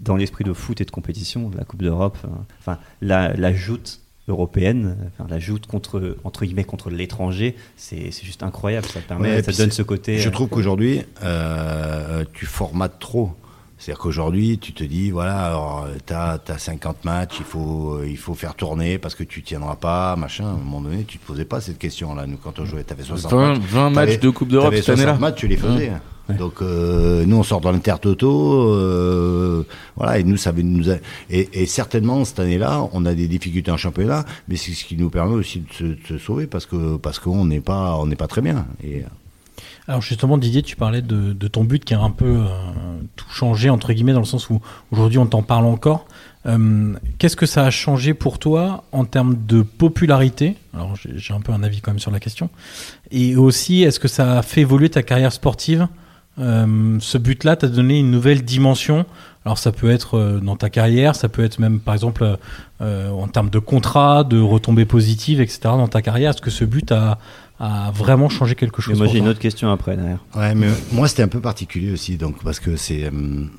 dans l'esprit de foot et de compétition, la Coupe d'Europe, euh, enfin, la, la joute européenne, enfin, la joute contre, entre guillemets, contre l'étranger, c'est c'est juste incroyable. Ça permet, Ouais, ça donne ce côté. Je euh, trouve qu'aujourd'hui, euh, tu formates trop. C'est-à-dire qu'aujourd'hui, tu te dis, voilà, alors, t'as as 50 matchs, il faut, il faut faire tourner parce que tu tiendras pas, machin. À un moment donné, tu te posais pas cette question-là. Nous, quand on jouait, t'avais 60 20, matchs. 20 matchs de Coupe d'Europe cette année-là. 60 matchs, tu les faisais. Donc, euh, nous, on sort dans l'intertoto, euh, voilà, et nous, ça nous a- et, et certainement, cette année-là, on a des difficultés en championnat, mais c'est ce qui nous permet aussi de se, de se sauver parce que, parce qu'on n'est pas, on n'est pas très bien. Et, Alors justement, Didier, tu parlais de, de ton but qui a un peu euh, tout changé, entre guillemets, dans le sens où aujourd'hui on t'en parle encore. Euh, Qu'est-ce que ça a changé pour toi en termes de popularité? Alors j'ai un peu un avis quand même sur la question. Et aussi, est-ce que ça a fait évoluer ta carrière sportive? Euh, Ce but-là t'a donné une nouvelle dimension? Alors ça peut être euh, dans ta carrière, ça peut être même par exemple en termes de contrat, de retombées positives, etc. dans ta carrière. Est-ce que ce but a, a vraiment changé quelque mais chose moi, pour j'ai une autre question après derrière. Ouais, mais moi c'était un peu particulier aussi, donc parce que c'est euh,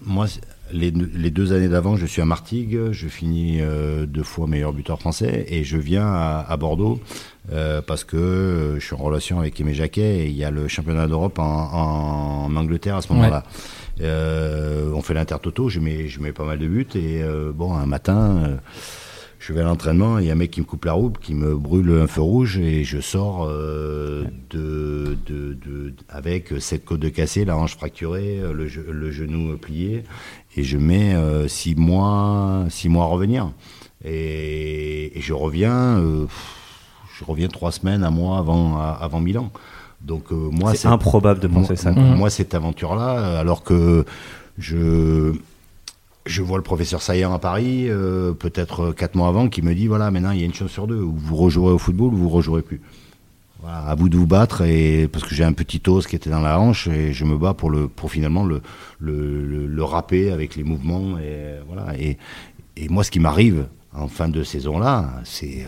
moi les, les deux années d'avant, je suis à Martigues, je finis euh, deux fois meilleur buteur français et je viens à, à Bordeaux euh, parce que euh, je suis en relation avec Aimé Jacquet et il y a le championnat d'Europe en, en Angleterre à ce moment-là. Euh, on fait l'intertoto, je mets je mets pas mal de buts et euh, bon un matin. Euh, je vais à l'entraînement, il y a un mec qui me coupe la roue, qui me brûle un feu rouge et je sors euh, de, de, de- avec cette côte de cassée, la hanche fracturée, le, ge- le genou plié et je mets euh, six mois six mois à revenir et, et je reviens euh, je reviens trois semaines un mois avant avant Milan. Donc euh, moi C'est improbable de moi, penser ça. moi, moi, cette aventure-là, alors que je je vois le professeur Saillant à Paris, euh, peut-être quatre mois avant, qui me dit voilà, maintenant il y a une chance sur deux, ou vous rejouerez au football ou vous rejouerez plus. Voilà, à vous de vous battre et parce que j'ai un petit os qui était dans la hanche et je me bats pour le pour finalement le le, le, le râper avec les mouvements et voilà et et moi ce qui m'arrive en fin de saison là, c'est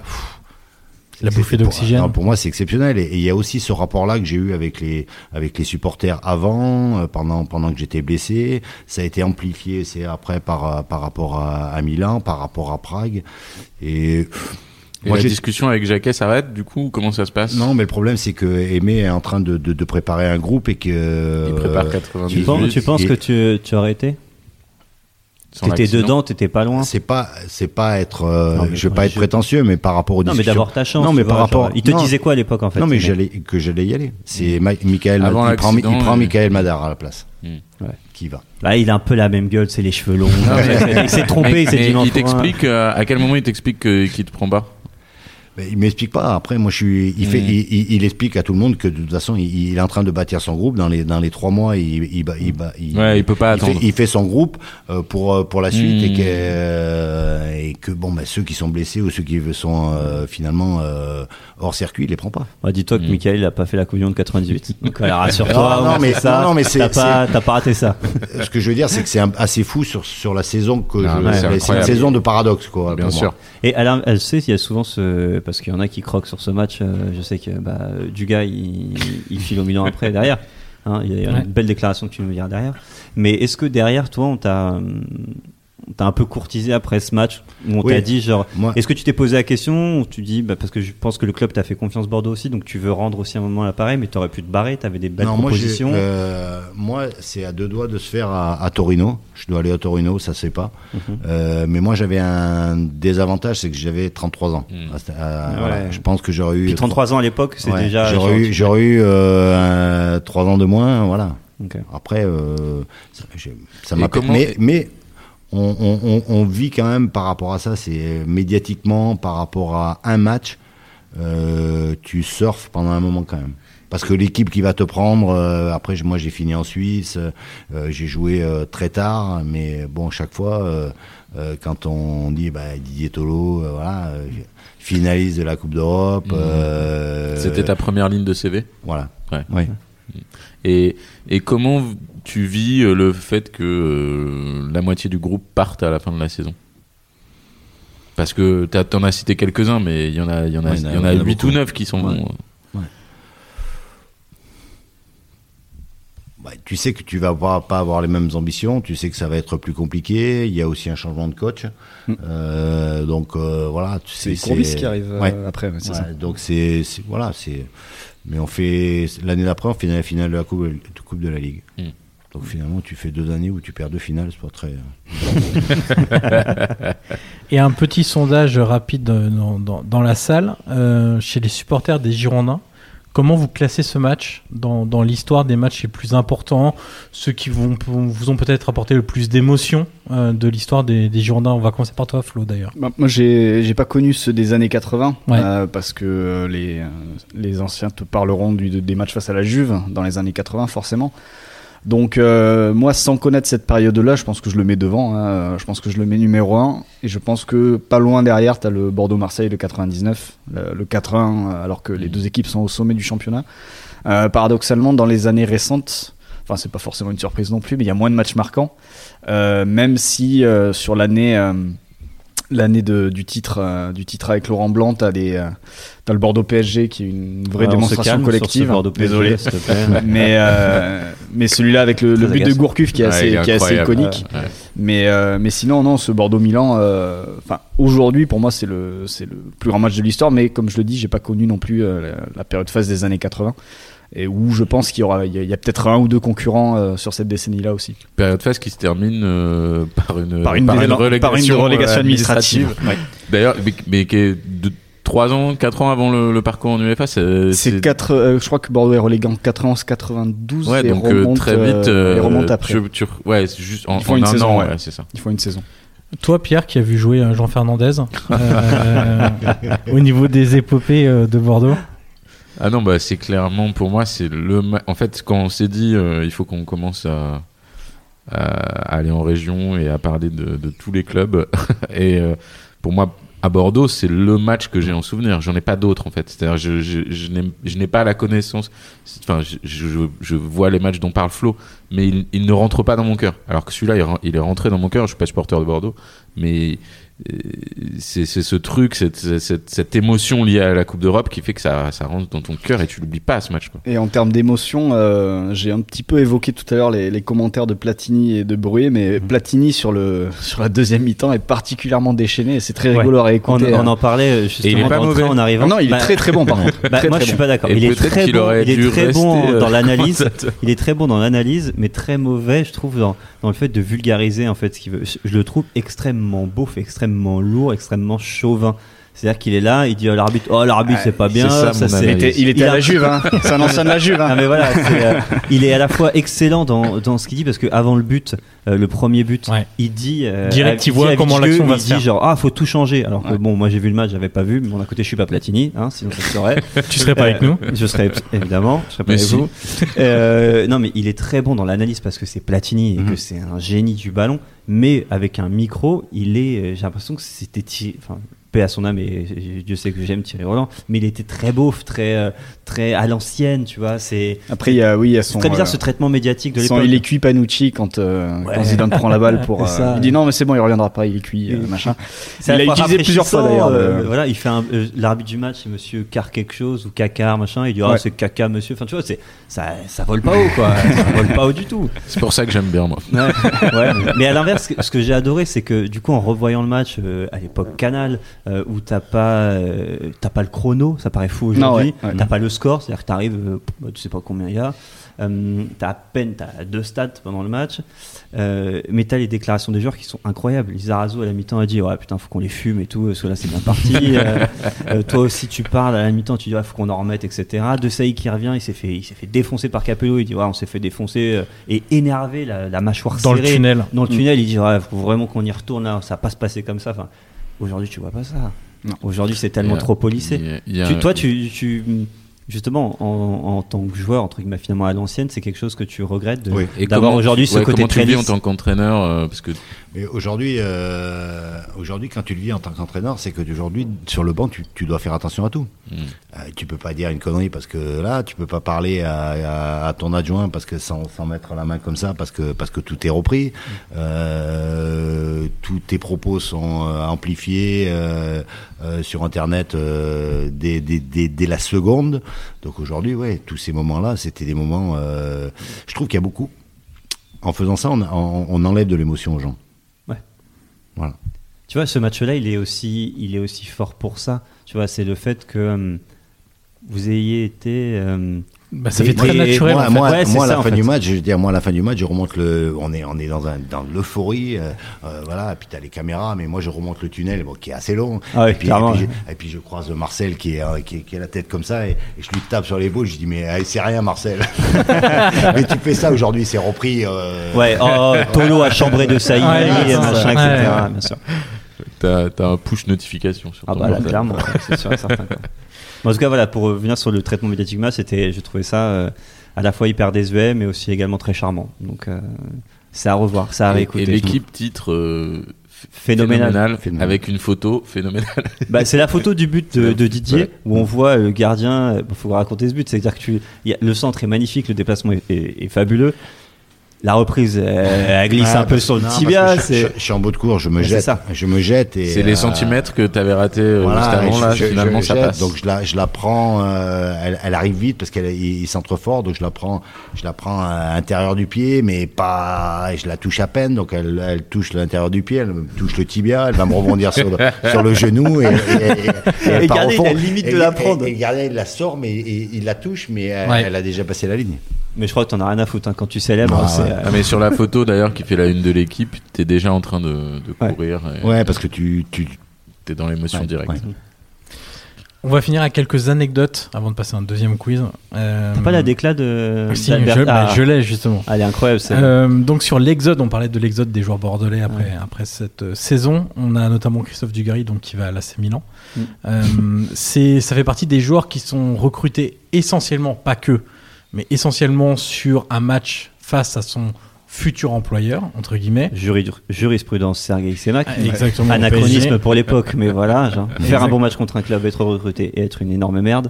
La bouffée pour- d'oxygène. Pour moi, c'est exceptionnel. Et il y a aussi ce rapport-là que j'ai eu avec les avec les supporters avant, euh, pendant pendant que j'étais blessé. Ça a été amplifié, c'est après par euh, par rapport à, à Milan, par rapport à Prague. Et Et moi, la discussion avec Jacquet s'arrête, du coup, comment ça se passe? Non, mais le problème, c'est que Aimé est en train de, de, de préparer un groupe et que Il prépare euh, 98. Tu penses, tu penses et- que tu, tu aurais été? T'étais dedans, t'étais pas loin. c'est pas c'est pas être euh, Non, mais je veux pas être prétentieux mais par rapport aux Non, mais discussions d'abord ta chance. non mais par vois, rapport genre, il te non, disait quoi à l'époque en fait non mais j'allais que j'allais y aller c'est Ma- Michael Avant il prend, il prend euh, Michael Madar à la place Hmm. Ouais. qui va Là, il a un peu la même gueule, c'est les cheveux longs. mais- il s'est trompé, Mais- il s'est mais dit non. il t'explique euh, à quel moment il t'explique que- qu'il te prend pas? Mais il m'explique pas. Après, moi, je suis. Il, fait, Mm. il, il- il explique à tout le monde que de toute façon, il, il est en train de bâtir son groupe. Dans les dans les trois mois, il il, il, il, Ouais, il peut pas il fait, attendre. il fait son groupe euh, pour euh, pour la suite Mm. et que euh, et que bon, bah, ceux qui sont blessés ou ceux qui sont euh, finalement euh, hors circuit, il les prend pas. Ouais, Dis-toi que Mm. Michael il a pas fait la communion de 98. Donc rassure-toi. Non, mais- ça. non, mais c'est- T'as pas, t'as pas raté ça. Ce que je veux dire, c'est que c'est assez fou sur sur la saison que Ah, je- c'est c'est une saison de paradoxe quoi. Bien sûr. moi. Et elle, elle sait, il y a souvent ce. Parce qu'il y en a qui croquent sur ce match. euh, je sais que bah, Dugas, il, il file au Milan après, derrière. Hein, il y a Ouais. une belle déclaration que tu nous dire derrière. Mais est-ce que derrière, toi, on t'a. Hum, on t'a un peu courtisé après ce match où on Oui. t'a dit genre Moi, est-ce que tu t'es posé la question ou tu dis bah, parce que je pense que le club t'a fait confiance Bordeaux aussi donc tu veux rendre aussi un moment l'appareil mais t'aurais pu te barrer t'avais des belles non, moi, euh, moi, c'est à deux doigts de se faire à, à Torino. Je dois aller à Torino, ça fait pas. Mhm. Euh, mais moi, j'avais un désavantage, c'est que j'avais 33 ans. Mm. À- Ouais. voilà. Je pense que j'aurais eu. puis 33 ans à l'époque c'est Ouais, déjà J'aurais genre, eu, j'aurais eu euh, un- trois ans de moins, voilà. Après, euh, ça, m'a. comment- Mais, mais on, on- on- vit quand même par rapport à ça. C'est médiatiquement par rapport à un match, euh, tu surfes pendant un moment quand même. Parce que l'équipe qui va te prendre, euh, après moi j'ai fini en Suisse, euh, j'ai joué euh, très tard, mais bon chaque fois euh, euh, quand on dit bah, Didier Tolo, euh, voilà, euh, finaliste de la Coupe d'Europe, euh, C'était ta première ligne de CV voilà. Ouais. Ouais. Et, et comment tu vis euh, le fait que euh, la moitié du groupe parte à la fin de la saison Parce que t'as- t'en as cité quelques-uns, mais il y en a, il y en a, Ouais, il y en il y en a a 8 ou beaucoup. 9 qui sont Ouais. bons. bah, tu sais que tu vas pas, pas avoir les mêmes ambitions, tu sais que ça va être plus compliqué. Il y a aussi un changement de coach, Mm. Euh, donc euh, voilà. Tu C'est sais, Courbis qui arrive euh, Ouais. après, ouais, c'est Ouais, ça. donc c'est c'est- voilà, c'est. Mais on fait l'année d'après, on fait la finale de la coupe, de coupe de la ligue. Mm. Donc finalement, tu fais deux années où tu perds deux finales, c'est pas très. Et un petit sondage rapide dans, dans- dans la salle, euh, chez les supporters des Girondins. Comment vous classez ce match dans, dans l'histoire des matchs les plus importants, ceux qui vont, vous ont peut-être apporté le plus d'émotion euh, de l'histoire des, des Girondins? On va commencer par toi, Flo, d'ailleurs. Bah, moi, j'ai j'ai pas connu ceux des années 80 Ouais. euh, parce que euh, les, euh, les anciens te parleront du, des matchs face à la Juve dans les années 80, forcément. Donc, euh, moi, sans connaître cette période-là, je pense que je le mets devant. hein. Je pense que je le mets numéro 1. Et je pense que pas loin derrière, tu as le Bordeaux-Marseille de 99, le, le 4-1, alors que les deux équipes sont au sommet du championnat. Euh, paradoxalement, dans les années récentes, enfin, c'est pas forcément une surprise non plus, mais il y a moins de matchs marquants. Euh, même si euh, sur l'année. L'année de- du titre euh, du titre avec Laurent Blanc t'as des euh, t'as le Bordeaux PSG qui est une vraie Ouais, démonstration collective ce Bordeaux PSG, désolé te plaît. mais euh, mais celui-là avec le, le but de. Gourcuff qui est assez qui est assez iconique Ouais. mais euh, mais sinon non ce Bordeaux Milan euh, enfin aujourd'hui pour moi c'est le c'est le plus grand match de l'histoire mais comme je le dis j'ai pas connu non plus la, la période phase des années 80 et où je pense qu'il y aura il y a, peut-être un ou deux concurrents euh, sur cette décennie là aussi Période phase qui se termine euh, par une par une, relégation, par une relégation administrative, Ouais. D'ailleurs, mais, mais qui est de 3 ans, 4 ans avant le, le parcours en UEFA. C'est euh, je crois que Bordeaux est relégué en 91, 92 Ouais, et donc remonte, très vite. euh, et remonte après. tu- tu- ouais, c'est juste en, Ils font en une un saison, an, ouais. ouais, c'est ça. Il faut une saison. Toi, Pierre, qui a vu jouer Jean Fernandez euh, au niveau des épopées de Bordeaux? Ah non, bah c'est clairement pour moi, c'est le. En fait, quand on s'est dit, euh, il faut qu'on commence à, aller en région et à parler de, tous les clubs. et euh, pour moi, à Bordeaux, c'est le match que j'ai en souvenir. J'en ai pas d'autres en fait. C'est-à-dire, je, je, je n'ai- pas la connaissance. Enfin, je, vois les matchs dont parle Flo, mais il, ne rentre pas dans mon cœur. Alors que celui-là, il, il est rentré dans mon cœur. Je suis pas supporter de Bordeaux, mais c'est c'est ce truc, cette, cette, cette émotion liée à la Coupe d'Europe qui fait que ça, ça rentre dans ton cœur et tu l'oublies pas ce match. Quoi. Et en termes d'émotion, euh, j'ai un petit peu évoqué tout à l'heure les, les commentaires de Platini et de Bruet, mais Mhm. Platini sur, le, sur la deuxième mi-temps est particulièrement déchaîné et c'est très rigolo à On, hein. en parlait euh, Et il est justement pas mauvais. en arrivant. Non, non, il est Bah, très très bon par contre. bah, Très, moi, très je suis bon. pas d'accord. Il est très bon. Il est très bon dans l'analyse. Il est très bon dans l'analyse, mais très mauvais, je trouve, dans, dans le fait de vulgariser en fait ce qu'il veut. Je le trouve extrêmement beauf, extrêmement lourd, extrêmement chauvin. C'est-à-dire qu'il est là, il dit à l'arbitre, oh l'arbitre c'est pas bien, ça, mon Il c'est. était, il était Il à la Juve, hein. c'est un ancien de la Juve. hein. Mais voilà, c'est, euh, il est à la fois excellent dans, dans ce qu'il dit parce que avant le but, euh, le premier but, Ouais. il dit euh, Direct, il voit dit comment l'action va il se dit faire. genre ah faut tout changer. Alors que Ouais. bon moi j'ai vu le match, j'avais pas vu, mais bon d'un côté je suis pas Platini, hein, sinon ça se saurait. Tu serais pas avec nous Je serais évidemment, je serais pas Mais avec si. vous. Euh, non, mais il est très bon dans l'analyse parce que c'est Platini et Mhm. que c'est un génie du ballon. Mais avec un micro, il est. J'ai l'impression que c'était enfin paix à son âme et Dieu sait que j'aime Thierry Roland, mais il était très beau, très euh, très à l'ancienne, tu vois. C'est Après, il y a, oui, il y a c'est son. très bizarre euh, ce traitement médiatique de Son l'époque. il est cuit Panucci quand, euh, Ouais. quand Zidane prend la balle pour. Euh, ça. il dit non, mais c'est bon, il reviendra pas, il est cuit, euh, machin. Il la utilisé plusieurs fois, d'ailleurs, euh, le- voilà, il fait euh, l'arbitre du match, c'est Monsieur Car quelque chose ou Cacar machin. Il dit ah Ouais. c'est Caca Monsieur. Enfin tu vois, c'est ça ça vole pas haut quoi. ça vole pas haut du tout. C'est pour ça que j'aime bien moi. Ouais. Mais à l'inverse, ce que- ce que j'ai adoré, c'est que du coup, en revoyant le match euh, à l'époque Canal, euh, où t'as pas, euh, t'as pas le chrono, ça paraît fou aujourd'hui. ouais, ouais. T'as pas le score, c'est-à-dire que t'arrives, euh, bah, tu sais pas combien il y a. Euh, t'as à peine t'as deux stats pendant le match, mais t'as les déclarations des joueurs qui sont incroyables. Lizarazo à la mi-temps a dit ouais putain faut qu'on les fume et tout, parce que là c'est bien parti. Toi aussi tu parles à la mi-temps, tu dis ouais faut qu'on en remette etc. De Saï qui revient, il s'est fait, il s'est fait défoncer par Capello, il dit ouais on s'est fait défoncer et énervé la, la mâchoire Dans le serrée tunnel. dans le tunnel, il dit ouais, faut vraiment qu'on y retourne là, ça va pas se passer comme ça. Enfin, aujourd'hui, tu vois pas ça. Aujourd'hui, c'est tellement a- trop policé. a- Tu- toi, tu, tu- justement, en, en tant que joueur, entre guillemets, finalement à l'ancienne, c'est quelque chose que tu regrettes de- Oui. Et d'avoir aujourd'hui ce ouais, côté comment tu le vis en tant qu'entraîneur euh, parce que Mais aujourd'hui, euh, aujourd'hui, quand tu le vis en tant qu'entraîneur, c'est que aujourd'hui, sur le banc, tu, tu dois faire attention à tout. Mm. Euh, tu peux pas dire une connerie parce que là, tu peux pas parler à, à- à ton adjoint parce que sans, sans mettre la main comme ça parce que parce que tout est repris. Euh, tous tes propos sont amplifiés euh, euh, sur Internet euh, dès, dès, dès, dès la seconde. Donc aujourd'hui, ouais, tous ces moments-là, c'était des moments. euh, je trouve qu'il y a beaucoup. En faisant ça, on, on- on enlève de l'émotion aux gens. Tu vois, ce match-là, il est aussi, il est aussi fort pour ça. Tu vois, c'est le fait que hum, vous ayez été. Bah, ça fait très naturel. Moi, en fait. moi, Ouais, c'est moi, à ça, la en fin fait. du match, je veux dire, moi, à la fin du match, je remonte le. On est, on est dans un, dans l'euphorie, euh, euh, voilà. Et puis t'as les caméras, mais moi, je remonte le tunnel, bon, qui est assez long. Ah ouais, et, puis, et, puis, ouais. je- et puis je croise Marcel qui est, euh, qui, est- qui a la tête comme ça, et, et je lui tape sur l'épaule. Je dis, mais allez, c'est rien, Marcel. mais tu fais ça aujourd'hui, c'est repris. euh, Ouais, oh, Tolo a chambré de Saïd, Ouais, machin, ça. etc. Ouais. Bien sûr. T'as t'as un push notification sur Ah ton bah portable. clairement, c'est sûr et certain. quoi. En tout cas, voilà, pour revenir sur le traitement médiatique match, c'était, j'ai trouvé ça euh, à la fois hyper désuet, mais aussi également très charmant. Donc, euh, c'est à revoir, ça à réécouter. Et l'équipe titre euh, Phénoménal. Phénoménal. avec une photo phénoménale. Bah, c'est la photo du but de, de Didier Ouais. où on voit le gardien. Il faut raconter ce but, c'est-à-dire que tu, il y a- le centre est magnifique, le déplacement est, est- est fabuleux. La reprise, elle, elle glisse Ah, un peu sur le non, tibia. je, c'est- je- je suis en bout de cours, je me C'est jette. ça. Je me jette et. C'est les euh, centimètres que t'avais raté euh, Voilà, juste avant là, finalement je ça jette, passe. Donc je la, je la prends, euh, elle, elle arrive vite parce qu'elle il, il centre fort, donc je la prends, je la prends à l'intérieur du pied, mais pas, je la touche à peine, donc elle, elle touche l'intérieur du pied, elle me touche le tibia, elle va me rebondir sur le, sur le genou et, et, et- et limite Et- de la et- prendre. Et, il la sort, mais il la touche, mais Ouais. elle a déjà passé la ligne. Mais je crois que t'en as rien à foutre hein, quand tu célèbres. Ah, ouais. euh, Ah, mais sur la photo d'ailleurs qui fait la une de l'équipe, t'es déjà en train de, de Ouais. courir. et Ouais, parce que tu, tu, T'es dans l'émotion Ouais, directe. ouais. On va finir avec quelques anecdotes avant de passer à un deuxième quiz. Euh, T'as pas la déclat de. Si, je, Ah. l'ai justement. Elle est incroyable, c'est. Euh, donc sur l'exode, on parlait de l'exode des joueurs bordelais après, après cette euh, saison. On a notamment Christophe Dugarry donc, qui va à l'AC Milan. Mm. Euh, c'est, ça fait partie des joueurs qui sont recrutés essentiellement, pas que, mais essentiellement sur un match face à son futur employeur, entre guillemets. Juri- jurisprudence Sergei Semak. Ah, exactement, Anachronisme pour l'époque, mais voilà. genre, faire un bon match contre un club, être recruté et être une énorme merde.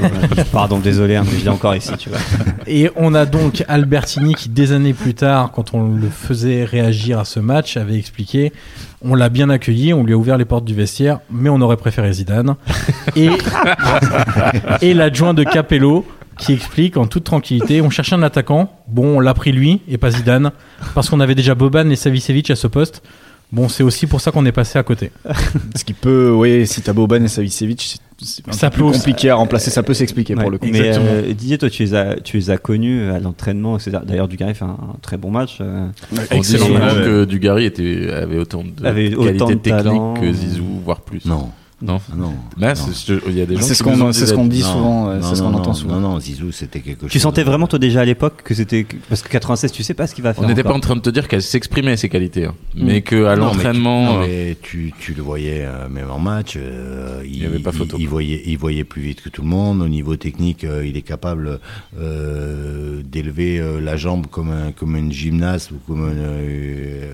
Pardon, désolé, hein, mais je l'ai encore ici, tu vois. Et on a donc Albertini qui, des années plus tard, quand on le faisait réagir à ce match, avait expliqué on l'a bien accueilli, on lui a ouvert les portes du vestiaire, mais on aurait préféré Zidane. Et, et l'adjoint de Capello qui explique en toute tranquillité on cherchait un attaquant, bon, on l'a pris lui et pas Zidane, parce qu'on avait déjà Boban et Savicevic à ce poste. Bon, c'est aussi pour ça qu'on est passé à côté. Ce qui peut, oui, si t'as Boban et Savicevic, c'est- un Ça peu plus compliqué à remplacer. Ça peut s'expliquer Ouais. pour le coup. Mais euh, Didier, toi, tu les as, tu les as connus à l'entraînement, etc. D'ailleurs, Dugarry fait un, un très bon match. euh, On dit Excellent. souvent Ouais, ouais. que Dugarry était, avait autant de Avait qualité autant de technique talent. que Zizou, voire plus. non, Non. non. Là, Non. il y a des gens C'est ce qu'on ce dit Non, souvent, c'est ce qu'on entend souvent. Non, non, Zizou, c'était quelque chose. Tu sentais vraiment, toi, déjà à l'époque, que c'était. Parce que 96, tu sais pas ce qu'il va faire. On n'était pas en train de te dire qu'elle s'exprimait ses qualités, hein. Mm. mais que à l'entraînement, euh, mais tu, tu le voyais euh, même en match. euh, il y avait pas photo, Il, voyait, il voyait plus vite que tout le monde. Au niveau technique, euh, il est capable euh, d'élever la jambe comme un comme une gymnaste ou comme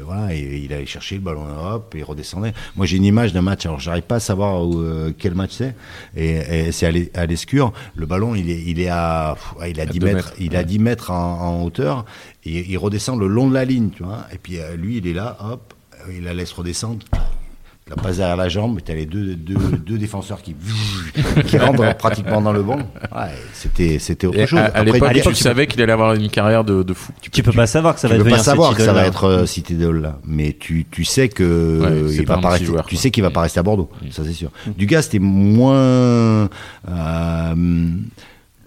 voilà. Et, il allait chercher le ballon, hop, et il redescendait. Moi, j'ai une image d'un match. Alors, j'arrive pas à savoir où, euh, quel match c'est. Et, et c'est à l'es- à l'escure. Le ballon, il est, il est à, il a À 10 deux mètres. mètres, Il a ouais. 10 mètres en, en hauteur. Et il redescend le long de la ligne, tu vois. Et puis euh, lui, il est là, hop, il la laisse redescendre. La passe derrière la jambe, et t'as les deux, deux, deux défenseurs qui, qui rentrent pratiquement dans le banc. Ouais, c'était, c'était autre chose. à, à Après, l'époque, tu savais qu'il allait avoir une carrière de, de fou. Tu peux pas savoir que ça tu va peux devenir pas savoir que ça va être euh, cette idole-là, mais tu, tu sais que Ouais, il pas va pas rester, joueur, tu sais qu'il va pas rester à Bordeaux, Mm. ça c'est sûr. Du gars, c'était moins, euh,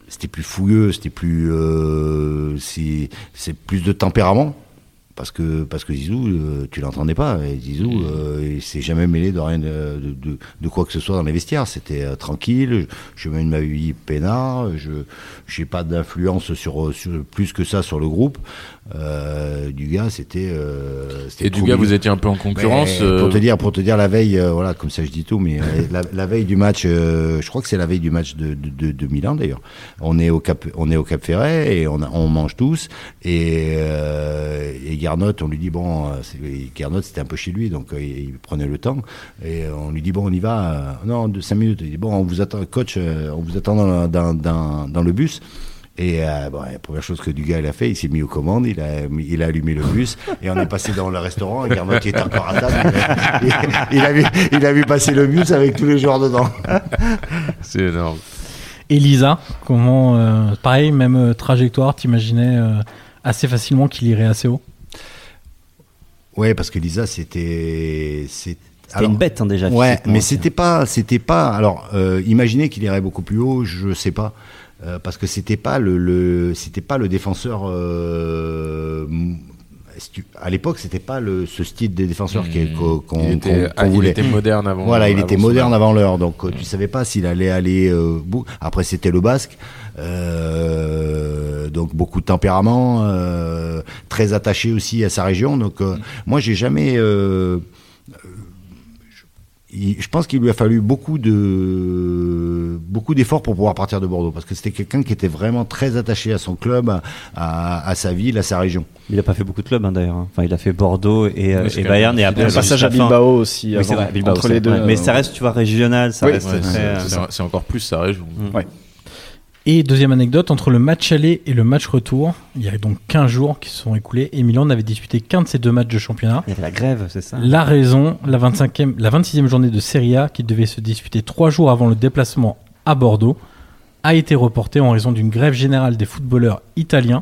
c'était plus fouilleux, c'était plus, euh, c'est, c'est plus de tempérament. Parce que, parce que Zizou, euh, tu l'entendais pas. Et Zizou, Mm. euh, il s'est jamais mêlé de rien de, de, de- de quoi que ce soit dans les vestiaires. C'était euh, tranquille. Je, je mène ma vie peinard. Je j'ai pas d'influence sur, sur plus que ça sur le groupe. Euh, du gars, c'était. Euh, Et du trop gars, mignon. vous étiez un peu en concurrence. Mais, euh, Pour te dire, pour te dire la veille, euh, voilà, comme ça je dis tout, mais euh, la, la veille du match, je crois que c'est la veille du match de, de, de, de Milan d'ailleurs. On est au Cap, on est au Cap Ferret et on, a- on mange tous. Et, euh, et Garnot, on lui dit bon, euh, c'est- Garnot c'était un peu chez lui, donc il prenait le temps. Et on lui dit bon, on y va. non, de cinq minutes. Il dit bon, on vous attend, coach, on vous attend dans, dans, dans, dans le bus. Et euh, bon, la première chose que Dugas il a fait, il s'est mis aux commandes, il a, il a allumé le bus et on est passé dans le restaurant. Et Garnot qui était encore à table, il, il a vu, il a vu passer le bus avec tous les joueurs dedans. C'est énorme. Elisa, comment, euh, pareil, même euh, trajectoire, t'imaginais euh, assez facilement qu'il irait assez haut? Ouais, parce que Lisa, c'était. C'était une bête hein, déjà. Ouais, mais c'était pas, c'était pas. Alors, euh, imaginez qu'il irait beaucoup plus haut, je sais pas, Euh, parce que c'était pas le, le c'était pas le défenseur. euh, à l'époque, c'était pas le ce style des défenseurs Mmh. qu'on ah, qu'on il voulait. était moderne avant. Voilà, il avant était moderne avant l'heure, donc euh, tu savais pas s'il allait aller. euh, bou- Après, c'était le basque, donc beaucoup de tempérament, très attaché aussi à sa région. Donc, euh, moi, j'ai jamais. Il- je pense qu'il lui a fallu beaucoup de beaucoup d'efforts pour pouvoir partir de Bordeaux, parce que c'était quelqu'un qui était vraiment très attaché à son club, à, à- à sa ville, à sa région. Il a pas fait beaucoup de clubs hein, d'ailleurs. hein. Enfin, il a fait Bordeaux et, euh, c'est et Bayern et après Le passage à. Bilbao aussi, Oui, avant, vrai, Bilbao, entre les deux. Mais euh, ça reste, tu vois, régional, ça Oui, reste Ouais, très, c'est- euh, c'est encore plus sa région. Ouais. Et deuxième anecdote, entre le match aller et le match retour, il y a donc 15 jours qui se sont écoulés et Milan n'avait disputé qu'un de ces deux matchs de championnat. Il y avait la grève, c'est ça? La raison, la, 25e, la 26e journée de Serie A, qui devait se disputer trois jours avant le déplacement à Bordeaux, a été reportée en raison d'une grève générale des footballeurs italiens,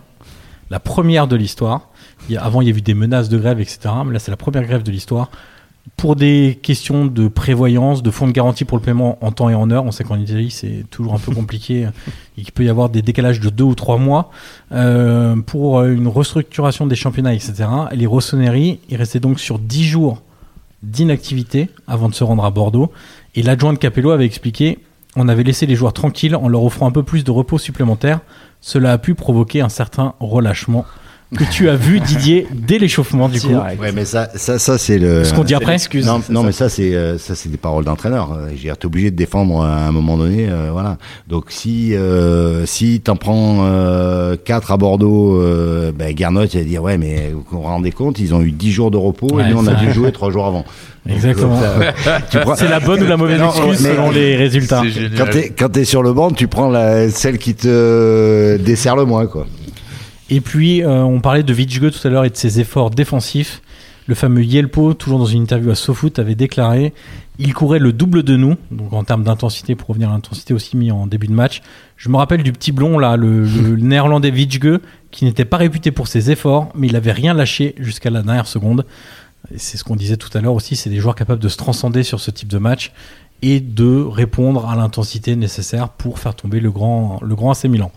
la première de l'histoire. Avant, il y a eu des menaces de grève, etc. Mais là, c'est la première grève de l'histoire. Pour des questions de prévoyance, de fonds de garantie pour le paiement en temps et en heure, on sait qu'en Italie, c'est toujours un peu compliqué et qu'il peut y avoir des décalages de deux ou trois mois. Euh, pour euh, une restructuration des championnats, etc. Les Rossoneri, ils restaient donc sur 10 jours d'inactivité avant de se rendre à Bordeaux. Et l'adjoint de Capello avait expliqué on avait laissé les joueurs tranquilles en leur offrant un peu plus de repos supplémentaire. Cela a pu provoquer un certain relâchement que tu as vu, Didier, dès l'échauffement du coup. Ouais, mais ça, ça, ça c'est le. Ce qu'on dit après Non, non mais ça c'est euh, ça c'est des paroles d'entraîneur. Euh, Je veux dire, t'es obligé de défendre à un moment donné, euh, voilà. Donc si euh, si t'en prends euh, quatre à Bordeaux, euh, ben il va dire ouais mais vous vous rendez compte, ils ont eu 10 jours de repos Ouais, et nous on a dû jouer trois jours avant. Exactement. Tu prends- C'est la bonne ou la mauvaise Non, excuse mais- selon les résultats. Quand t'es quand t'es sur le banc, tu prends la, celle qui te dessert le moins quoi. Et puis, euh, on parlait de Vitge tout à l'heure et de ses efforts défensifs. Le fameux Yelpo, toujours dans une interview à SoFoot, avait déclaré il courait le double de nous, donc en termes d'intensité, pour revenir à l'intensité aussi mis en début de match. Je me rappelle du petit blond, là, le, le néerlandais Vitge, qui n'était pas réputé pour ses efforts, mais il avait rien lâché jusqu'à la dernière seconde. C'est ce qu'on disait tout à l'heure aussi, c'est des joueurs capables de se transcender sur ce type de match et de répondre à l'intensité nécessaire pour faire tomber le grand, le grand AC Milan.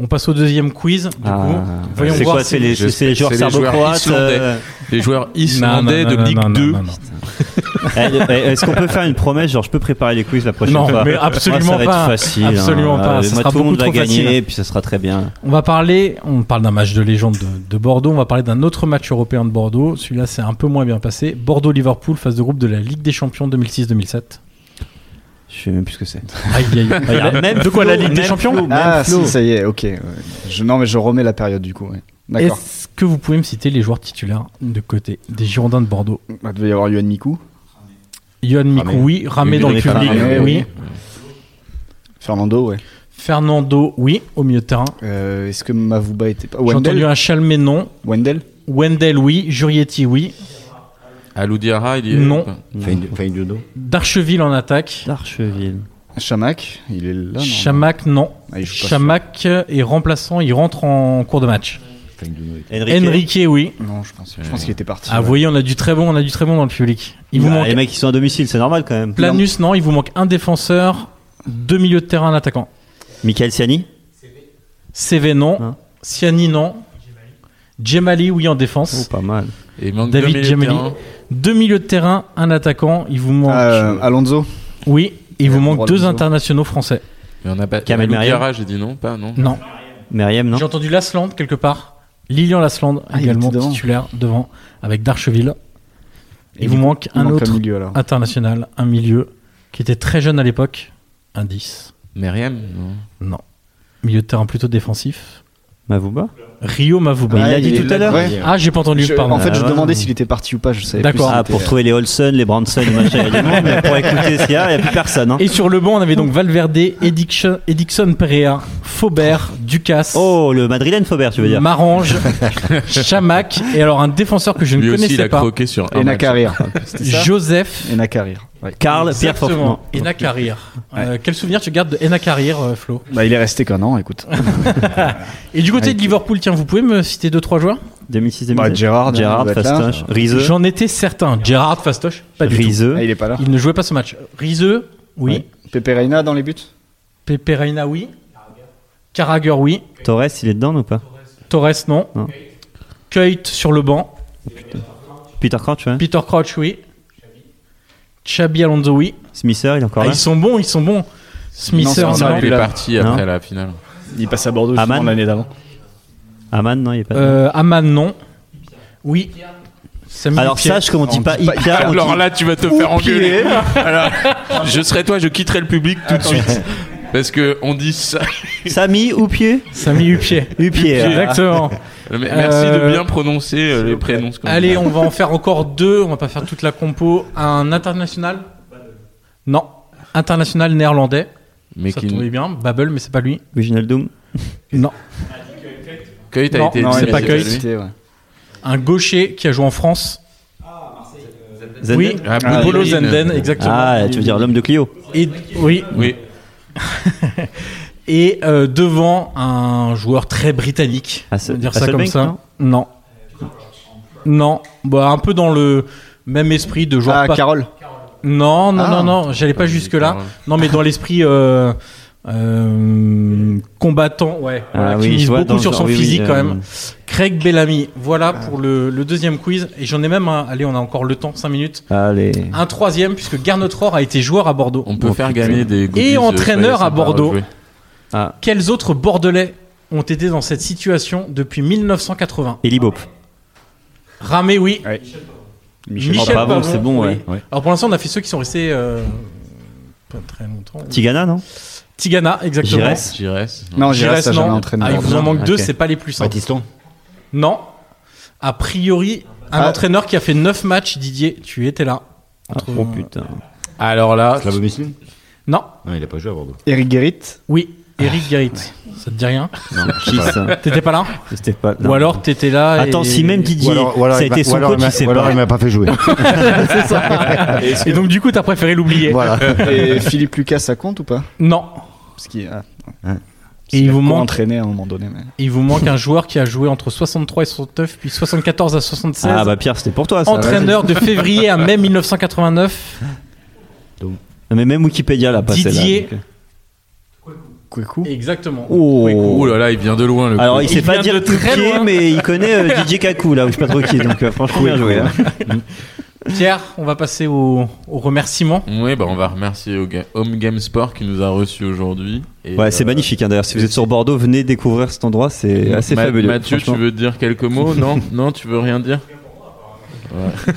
On passe au deuxième quiz. Du Ah, coup, voyons c'est voir quoi si C'est les, Je c'est les sais, joueurs c'est les joueurs serbo-croates islandais. euh, Les joueurs Non, islandais non, de non, Ligue non, 2. non, non, non. eh, eh, Est-ce qu'on peut faire une promesse Genre, je peux préparer les quiz la prochaine Non, fois mais absolument Moi, ça va pas. être facile. Absolument hein. pas. Euh, Ça moi, sera tout le beaucoup monde va trop gagner, facile. et puis ça sera très bien. On va parler, on parle d'un match de légende de, de Bordeaux, on va parler d'un autre match européen de Bordeaux. Celui-là, c'est un peu moins bien passé. Bordeaux-Liverpool, phase de groupe de la Ligue des Champions 2006-2007. Je sais même plus ce que c'est. Aïe, aïe, aïe. Regarde, même de quoi la Ligue des Champions Ah, si, ça y est, ok. Je, non, mais je remets la période du coup. ouais. D'accord. Est-ce que vous pouvez me citer les joueurs titulaires de côté des Girondins de Bordeaux? Bah, Il devait y avoir Yuan Miku, Yohan Mikou, Ramé. oui. Ramé Oui, dans le public, Ramé, oui. Fernando, ouais. Fernando, oui, au milieu de terrain. Euh, Est-ce que Mavuba était pas. J'ai entendu un Chalmé, non. Wendell Wendell, oui. Jurietti, oui. Aloudiara, il y est Non. D'Archeville en attaque. Darcheville. Chamac, il est là. non Chamac, non. Ah, Chamac est remplaçant, il rentre en cours de match. Enrique. Enrique, oui. Non, je pense, je pense qu'il était parti. Ah, ouais. vous voyez, on a du très bon, on a du très bon dans le public. Il vous Bah, manque Les mecs qui sont à domicile, c'est normal quand même. Planus, non. Il vous manque un défenseur, deux milieux de terrain, un attaquant. Michael Siani? CV, non. Hein Siani, non. Djemali, oui, en Oh, défense. pas mal. Et il manque David Djemali. terrain. Deux milieux de terrain, un attaquant. Il vous manque. Euh, Alonso Oui. Et il vous manque deux Alonso. internationaux français. Mais on n'a pas. Kamel Aloudiara, j'ai dit non, pas non. Non. Meriem, non J'ai entendu Lasland quelque part. Lilian Lasland Ah, également titulaire devant avec Darcheville. Et Il vous manque il un manque autre milieu alors. international, un milieu qui était très jeune à l'époque, un 10. Meriem Non. Non. Milieu de terrain plutôt défensif. Mavuba Rio Mavuba. Il l'a dit tout à l'heure. ouais. Ah, j'ai pas entendu, Je- pardon. en fait, Ah, je ouais. demandais s'il était parti ou pas. Je savais D'accord. plus. Ah, pour trouver les Olsen, les Branson, les machin, il y a du monde, mais pour écouter ce qu'il y a, il n'y a plus personne. Hein. Et sur le banc, on avait donc Valverde, Ediction, Edixon Perea, Faubert, Ducasse, Oh, le Madrilène Faubert, tu veux dire Marange, Chamac, et alors un défenseur que je ne Lui aussi, il connaissais a pas, croqué sur un Et match. Nakarir. Joseph Et Nakarir. Karl, Pierre. Forfman. Ena Carrier. Euh, quel souvenir tu gardes de Ena Carrier, euh, Flo? Bah, il est resté qu'un an, écoute. Et du côté de Liverpool, tiens, vous pouvez me citer deux trois joueurs? 2006-2007. Bah, Gérard, Gérard. Fastoche, Rizeux. J'en étais certain. Gerard Fastoche, pas du tout. Rizeux. Ah, il est pas là. Il ne jouait pas ce match. Rizeux, oui. Ouais. Pepe Reina dans les buts? Pepe Reina, oui. Carragher, oui. Torres, il est dedans ou pas? Torres, non. Non. Sur le banc. Peter Crouch, ouais. Peter Crouch, oui. Chabi Alonso, oui. Smither, il est encore Ah, là. ils sont bons, ils sont bons. Smither, Non, il est parti Non. après la finale. Il passe à Bordeaux Aman l'année d'avant. Aman, non, il est pas. Euh, Aman, non. Oui. Alors sache comment on dit pas on Alors dit là, tu vas te faire engueuler. Alors, je serais toi, je quitterais le public tout de suite. Parce que on dit ça. Samy ou pied Samy Hupier. Upier. Exactement. Merci Euh, de bien prononcer euh, les prénoms. comme Allez, on va en faire encore deux. On va pas faire toute la compo. Un international? Non. International néerlandais. Mais Ça qui. tombait bien. Babel, mais c'est pas lui. Wijnaldum. Non. Kuyt a Non, été non, c'est pas ouais. Un gaucher qui a joué en France. Zenden Oui. Ah, Ah. Zenden, exactement. Ah, tu veux dire l'homme de Clio Et, oui. Oui. Et euh, devant un joueur très britannique. Ah, on c'est- va dire ça comme ça. Non. Non. Bah, un peu dans le même esprit de joueur Ah, pas Carole. Non, non, Ah. non, non, j'allais pas jusque-là. Non, mais dans l'esprit euh, euh, combattant, ouais, voilà, Ah qui oui, mise je vois beaucoup sur genre, son oui, oui, physique quand euh, même. Craig Bellamy, voilà pour le, le deuxième quiz. Et j'en ai même un, allez, on a encore le temps, 5 minutes. Allez. Un troisième, puisque Garnet Rohr a été joueur à Bordeaux. On peut Oh, faire gagner des Et euh, entraîneur à Bordeaux. Ah, Quels autres Bordelais ont été dans cette situation depuis 1980 Eli Bop. Ramé, oui. Ouais. Michel, Michel Pavon, Pavon, c'est bon, oui. ouais. Ouais. Alors pour l'instant, on a fait ceux qui sont restés euh, pas très longtemps. Tigana, non? Tigana, exactement. Giresse. Giresse. Non, Giresse, ça jamais non. entraîné. Ah, il vous en manque deux, Ok. c'est pas les plus simples. Non. A priori, un Ah. entraîneur qui a fait 9 matchs, Didier, tu étais là. Ah, Entre- Oh putain. Alors là, Slavo Mislim Non. Non, il a pas joué à Bordeaux. Eric Guérit. Oui. Eric Guérit. Ça te dit rien Qui ça T'étais pas là C'était pas. Ou alors t'étais là Attends, et... si même Didier, Ou alors, ou alors ça a il m'a- été son coach, il sait ou alors pas. il m'a pas fait jouer. C'est ça. Et donc du coup, t'as préféré l'oublier. voilà. Et Philippe Lucas, ça compte ou pas? Non. Parce qu'il ah, Et il vous manque entraîné à un moment donné. Mais... il vous manque un joueur qui a joué entre 63 et 69 puis 74 à 76. Ah bah Pierre, c'était pour toi ça. entraîneur de février à mai 1989. vas-y. Mais même Wikipédia l'a pas Didier. donc, euh. Kweku. Exactement. Oh. oh là là, il vient de loin. Le Alors coup. il sait Il pas dire tout très pied, mais il connaît euh, Didier Kakou là, ou je sais pas trop qui. Donc euh, franchement bien joué. hein. Pierre, on va passer au, au remerciement. Oui, bah on va remercier au ga- Home Game Sport qui nous a reçus aujourd'hui. Ouais, c'est euh, magnifique. hein, D'ailleurs, si vous êtes sur Bordeaux, venez découvrir cet endroit. C'est assez Ma- fabuleux. Mathieu, tu veux dire quelques mots? Non, non, tu veux rien dire?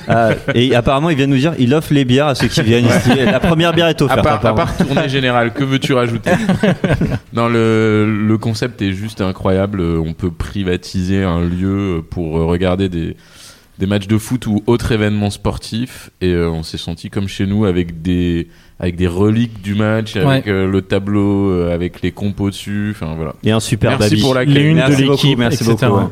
Ah, et apparemment, il vient nous dire, il offre les bières à ceux qui viennent ici. La première bière est à offerte. part, à part tournée générale, que veux-tu rajouter? Non, le, le concept est juste incroyable. On peut privatiser un lieu pour regarder des, des matchs de foot ou autres événements sportifs. Et euh, on s'est senti comme chez nous avec des, avec des reliques du match, avec euh, le tableau, euh, avec les compos dessus. Enfin voilà. Et un super Merci baby. pour la Les unes de Merci beaucoup, l'équipe, merci etc. beaucoup, ouais.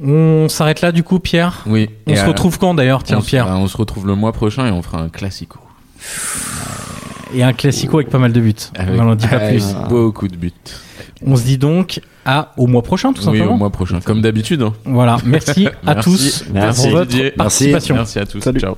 On s'arrête là du coup, Pierre. Oui. On Et, se euh, retrouve quand d'ailleurs, tiens, on, Pierre bah, on se retrouve le mois prochain et on fera un classico. Et un classico avec pas mal de buts. Avec- on n'en dit pas plus. Beaucoup de buts. On se dit donc à au mois prochain, tout Oui, simplement. au mois prochain. Comme d'habitude. hein. Voilà. Merci à Merci. tous Merci, pour votre Didier. participation. Merci à tous. Salut. Ciao.